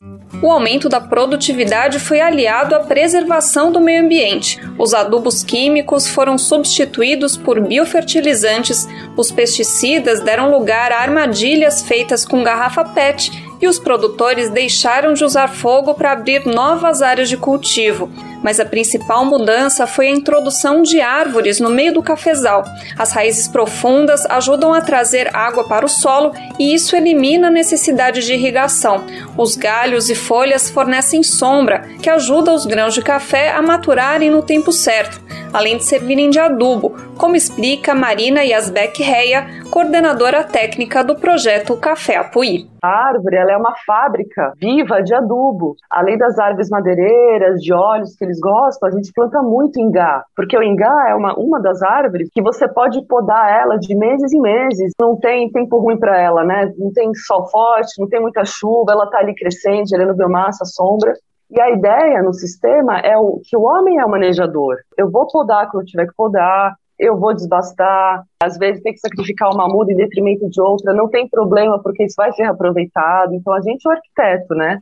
S12: O aumento da produtividade foi aliado à preservação do meio ambiente. Os adubos químicos foram substituídos por biofertilizantes, os pesticidas deram lugar a armadilhas feitas com garrafa PET e os produtores deixaram de usar fogo para abrir novas áreas de cultivo. Mas a principal mudança foi a introdução de árvores no meio do cafezal. As raízes profundas ajudam a trazer água para o solo e isso elimina a necessidade de irrigação. Os galhos e folhas fornecem sombra, que ajuda os grãos de café a maturarem no tempo certo. além de servirem de adubo, como explica Marina Yasbeck Reia, coordenadora técnica do projeto Café Apuí.
S14: A árvore ela é uma fábrica viva de adubo. Além das árvores madeireiras, de óleos que eles gostam, a gente planta muito ingá, porque o ingá é uma, uma das árvores que você pode podar ela de meses em meses. Não tem tempo ruim para ela, né? Não tem sol forte, não tem muita chuva, ela está ali crescendo, gerando biomassa, sombra. E a ideia no sistema é o, que o homem é o manejador. Eu vou podar quando eu tiver que podar, eu vou desbastar, às vezes tem que sacrificar uma muda em detrimento de outra, não tem problema porque isso vai ser aproveitado. Então a gente é o arquiteto, né?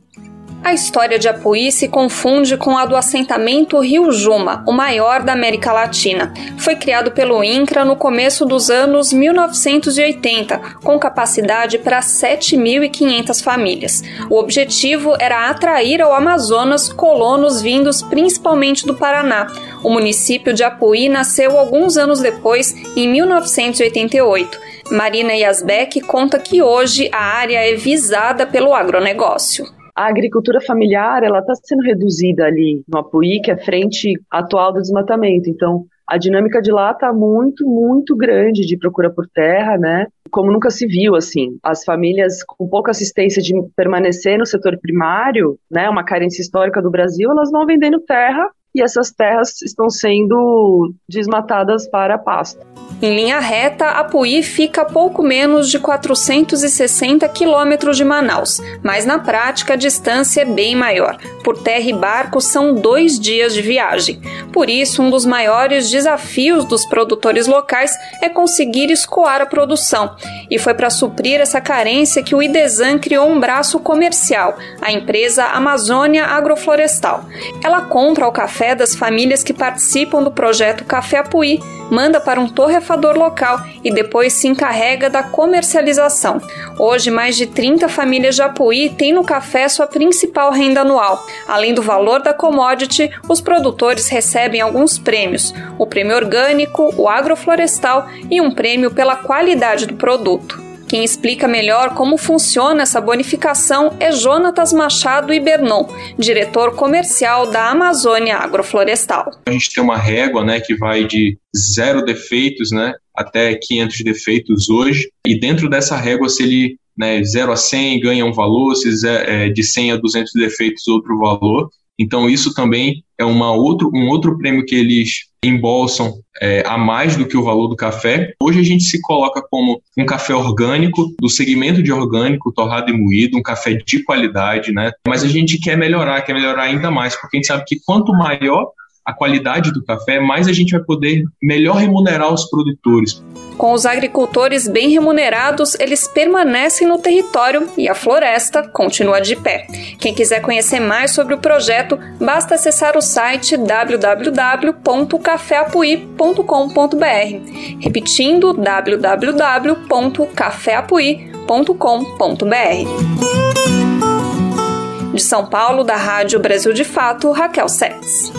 S12: A história de Apuí se confunde com a do assentamento Rio Juma, o maior da América Latina. Foi criado pelo INCRA no começo dos anos 1980, com capacidade para 7.500 famílias. O objetivo era atrair ao Amazonas colonos vindos principalmente do Paraná. O município de Apuí nasceu alguns anos depois, em 1988. Marina Yasbeck conta que hoje a área é visada pelo agronegócio
S14: a agricultura familiar ela está sendo reduzida ali no Apuí, que é frente atual do desmatamento. Então, a dinâmica de lá está muito, muito grande de procura por terra, né? Como nunca se viu, assim. As famílias com pouca assistência de permanecer no setor primário, né? Uma carência histórica do Brasil, elas vão vendendo terra e essas terras estão sendo desmatadas para pasto.
S12: Em linha reta, Apuí fica a pouco menos de 460 quilômetros de Manaus, mas na prática a distância é bem maior. Por terra e barco são dois dias de viagem. Por isso, um dos maiores desafios dos produtores locais é conseguir escoar a produção. E foi para suprir essa carência que o Idesan criou um braço comercial, a empresa Amazônia Agroflorestal. Ela compra o café das famílias que participam do projeto Café Apuí manda para um torrefador local e depois se encarrega da comercialização. Hoje, mais de 30 famílias de Apuí têm no café sua principal renda anual. Além do valor da commodity, os produtores recebem alguns prêmios: o prêmio orgânico, o agroflorestal e um prêmio pela qualidade do produto. Quem explica melhor como funciona essa bonificação é Jonatas Machado Ibernon, diretor comercial da Amazônia Agroflorestal.
S15: A gente tem uma régua né, que vai de zero defeitos né, até 500 defeitos hoje, e dentro dessa régua, se ele né, 0 a 100 ganha um valor, se é, de 100 a 200 defeitos outro valor, então, isso também é uma outro, um outro prêmio que eles embolsam é, a mais do que o valor do café. Hoje a gente se coloca como um café orgânico, do segmento de orgânico, torrado e moído, um café de qualidade, né? Mas a gente quer melhorar, quer melhorar ainda mais, porque a gente sabe que quanto maior a qualidade do café, mais a gente vai poder melhor remunerar os produtores.
S12: Com os agricultores bem remunerados, eles permanecem no território e a floresta continua de pé. Quem quiser conhecer mais sobre o projeto, basta acessar o site www.cafeapuí.com.br. Repetindo, www.cafeapuí.com.br. De São Paulo, da Rádio Brasil de Fato, Raquel Setes.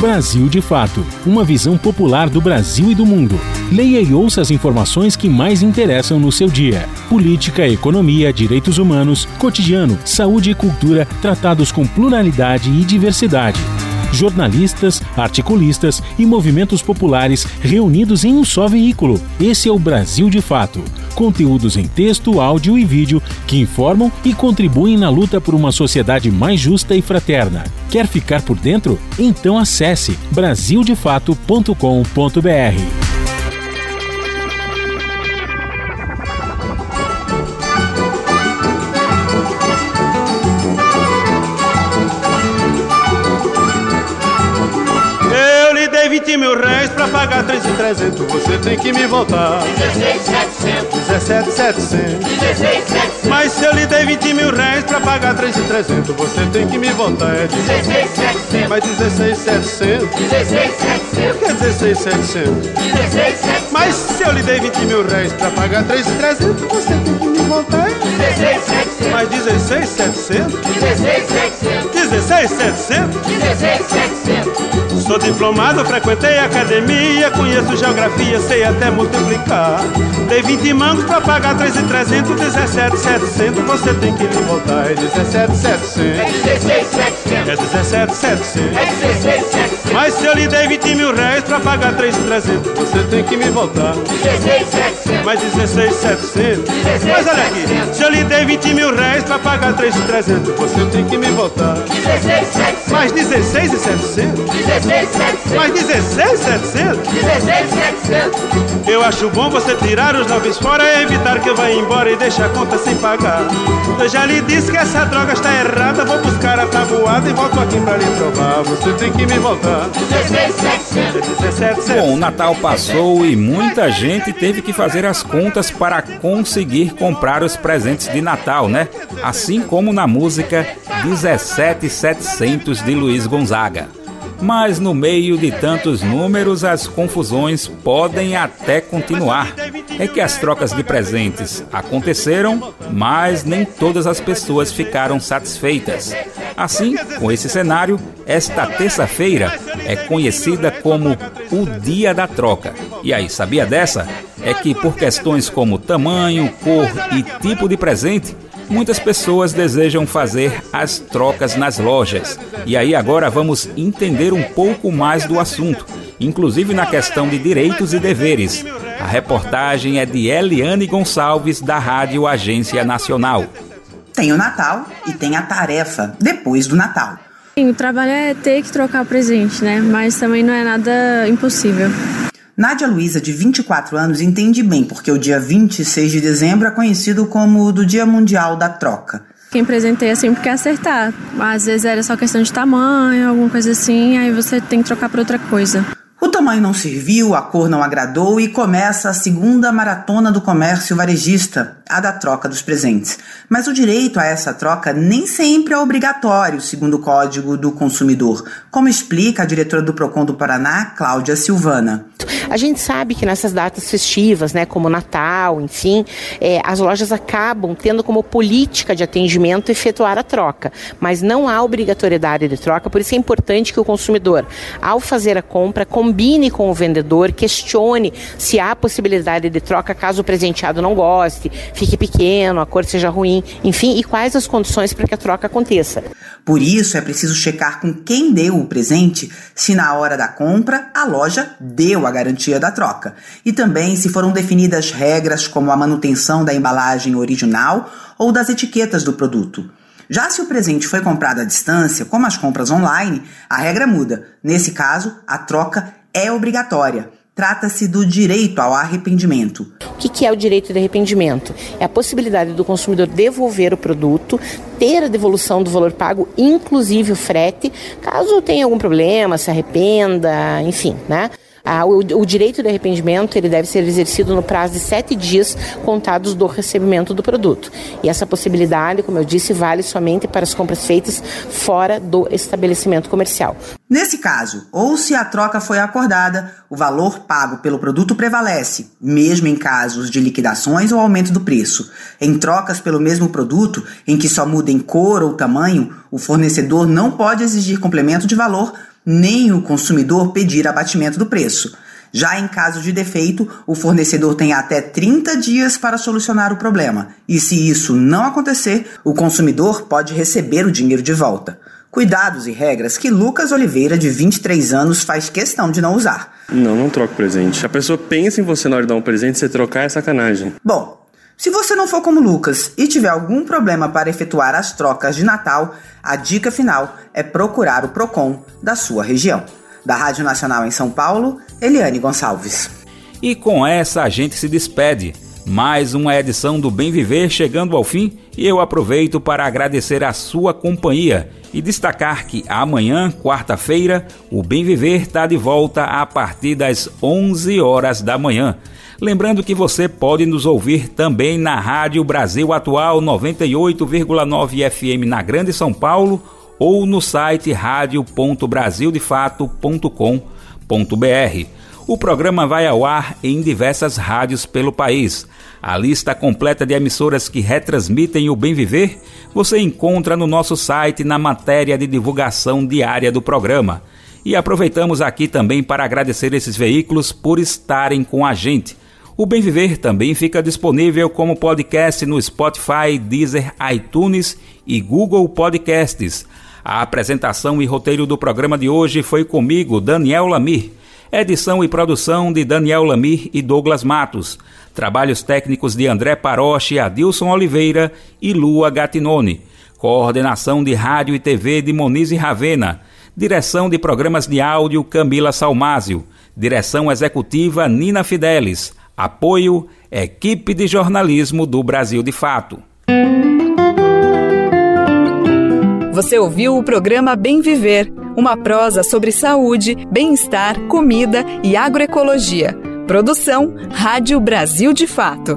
S9: Brasil de Fato uma visão popular do Brasil e do mundo. Leia e ouça as informações que mais interessam no seu dia: política, economia, direitos humanos, cotidiano, saúde e cultura tratados com pluralidade e diversidade jornalistas, articulistas e movimentos populares reunidos em um só veículo. Esse é o Brasil de Fato. Conteúdos em texto, áudio e vídeo que informam e contribuem na luta por uma sociedade mais justa e fraterna. Quer ficar por dentro? Então acesse brasildefato.com.br.
S16: pra pagar três e trezentos, você tem que me voltar. 16,700. 17,700. 16,700. Mas se eu lhe dei 20 mil réis pra pagar três e trezentos, você tem que me voltar. É 16,700. Mas 16,700. 16,700. Por que 16,700? 16,700. Mas Mas se eu lhe dei 20 mil reais pra pagar 3,300, você tem que me voltar.
S17: 16,700.
S16: Mais 16,700?
S17: 16,700.
S16: 16,700?
S17: 16,700.
S16: Sou diplomado, frequentei a academia, conheço geografia, sei até multiplicar. Dei 20 mangos pra pagar 3,300, 17,700, você tem que me voltar. É 17,700.
S17: É 16,700.
S16: É 17,700.
S17: É 16,700.
S16: Mas se eu lhe dei 20 mil reais pra pagar 3,300, você tem que me voltar.
S17: 16,700.
S16: Mais 16,700. Mas olha aqui, se eu lhe dei 20 mil reais pra pagar 3,300, você tem que me voltar.
S17: 16,700.
S16: Mais 16,700.
S17: 16,700.
S16: Mais 16,700.
S17: 16,700.
S16: Eu acho bom você tirar os noves fora e evitar que eu vá embora e deixe a conta sem pagar. Eu já lhe disse que essa droga está errada, vou buscar a tabuada e volto aqui pra lhe provar. Você tem que me voltar.
S17: 16,700.
S16: 17,700.
S2: Bom, o Natal passou e muita gente teve que fazer as contas para conseguir comprar os presentes de Natal, né? Assim como na música 17700 de Luiz Gonzaga. Mas no meio de tantos números, as confusões podem até continuar. É que as trocas de presentes aconteceram, mas nem todas as pessoas ficaram satisfeitas. Assim, com esse cenário, esta terça-feira é conhecida como o Dia da Troca. E aí, sabia dessa? É que por questões como tamanho, cor e tipo de presente, muitas pessoas desejam fazer as trocas nas lojas. E aí agora vamos entender um pouco mais do assunto, inclusive na questão de direitos e deveres. A reportagem é de Eliane Gonçalves, da Rádio Agência Nacional.
S18: Tem o Natal e tem a tarefa depois do Natal.
S19: Sim, o trabalho é ter que trocar o presente, né? Mas também não é nada impossível.
S18: Nádia Luiza, de 24 anos, entende bem porque o dia 26 de dezembro é conhecido como o do Dia Mundial da Troca.
S19: Quem presenteia sempre quer acertar. Às vezes era só questão de tamanho, alguma coisa assim, aí você tem que trocar por outra coisa.
S18: O tamanho não serviu, a cor não agradou e começa a segunda maratona do comércio varejista, a da troca dos presentes. Mas o direito a essa troca nem sempre é obrigatório, segundo o Código do Consumidor, como explica a diretora do Procon do Paraná, Cláudia Silvana.
S20: A gente sabe que nessas datas festivas, né, como Natal, enfim, é, as lojas acabam tendo como política de atendimento efetuar a troca, mas não há obrigatoriedade de troca, por isso é importante que o consumidor, ao fazer a compra, combine com o vendedor, questione se há possibilidade de troca caso o presenteado não goste, fique pequeno, a cor seja ruim, enfim, e quais as condições para que a troca aconteça.
S18: Por isso é preciso checar com quem deu o presente se na hora da compra a loja deu a garantia da troca e também se foram definidas regras como a manutenção da embalagem original ou das etiquetas do produto. Já se o presente foi comprado à distância, como as compras online, a regra muda. Nesse caso, a troca é obrigatória. Trata-se do direito ao arrependimento.
S20: O que, é o direito de arrependimento? É a possibilidade do consumidor devolver o produto, ter a devolução do valor pago, inclusive o frete, caso tenha algum problema, se arrependa, enfim, né? Ah, o, o, direito de arrependimento ele deve ser exercido no prazo de sete dias contados do recebimento do produto. E essa possibilidade, como eu disse, vale somente para as compras feitas fora do estabelecimento comercial.
S18: Nesse caso, ou se a troca foi acordada, o valor pago pelo produto prevalece, mesmo em casos de liquidações ou aumento do preço. Em trocas pelo mesmo produto, em que só mudem cor ou tamanho, o fornecedor não pode exigir complemento de valor nem o consumidor pedir abatimento do preço. Já em caso de defeito, o fornecedor tem até 30 dias para solucionar o problema, e se isso não acontecer, o consumidor pode receber o dinheiro de volta. Cuidados e regras que Lucas Oliveira, de 23 anos, faz questão de não usar.
S21: Não, não troco presente. A pessoa pensa em você na hora de dar um presente, você trocar é sacanagem.
S18: Bom, se você não for como Lucas e tiver algum problema para efetuar as trocas de Natal, a dica final é procurar o PROCON da sua região. Da Rádio Nacional em São Paulo, Eliane Gonçalves.
S2: E com essa a gente se despede. Mais uma edição do Bem Viver chegando ao fim e eu aproveito para agradecer a sua companhia e destacar que amanhã, quarta-feira, o Bem Viver está de volta a partir das 11 horas da manhã. Lembrando que você pode nos ouvir também na Rádio Brasil Atual 98,9 FM na Grande São Paulo ou no site radio.brasildefato.com.br. O programa vai ao ar em diversas rádios pelo país. A lista completa de emissoras que retransmitem o Bem Viver você encontra no nosso site na matéria de divulgação diária do programa. E aproveitamos aqui também para agradecer esses veículos por estarem com a gente. O Bem Viver também fica disponível como podcast no Spotify, Deezer, iTunes e Google Podcasts. A apresentação e roteiro do programa de hoje foi comigo, Daniel Lamir. Edição e produção de Daniel Lamir e Douglas Matos. Trabalhos técnicos de André Paroche, Adilson Oliveira e Lua Gatinone. Coordenação de Rádio e TV de Monize Ravena. Direção de Programas de Áudio Camila Salmásio. Direção Executiva Nina Fidelis. Apoio Equipe de Jornalismo do Brasil de Fato.
S22: Você ouviu o programa Bem Viver, uma prosa sobre saúde, bem-estar, comida e agroecologia. Produção Rádio Brasil de Fato.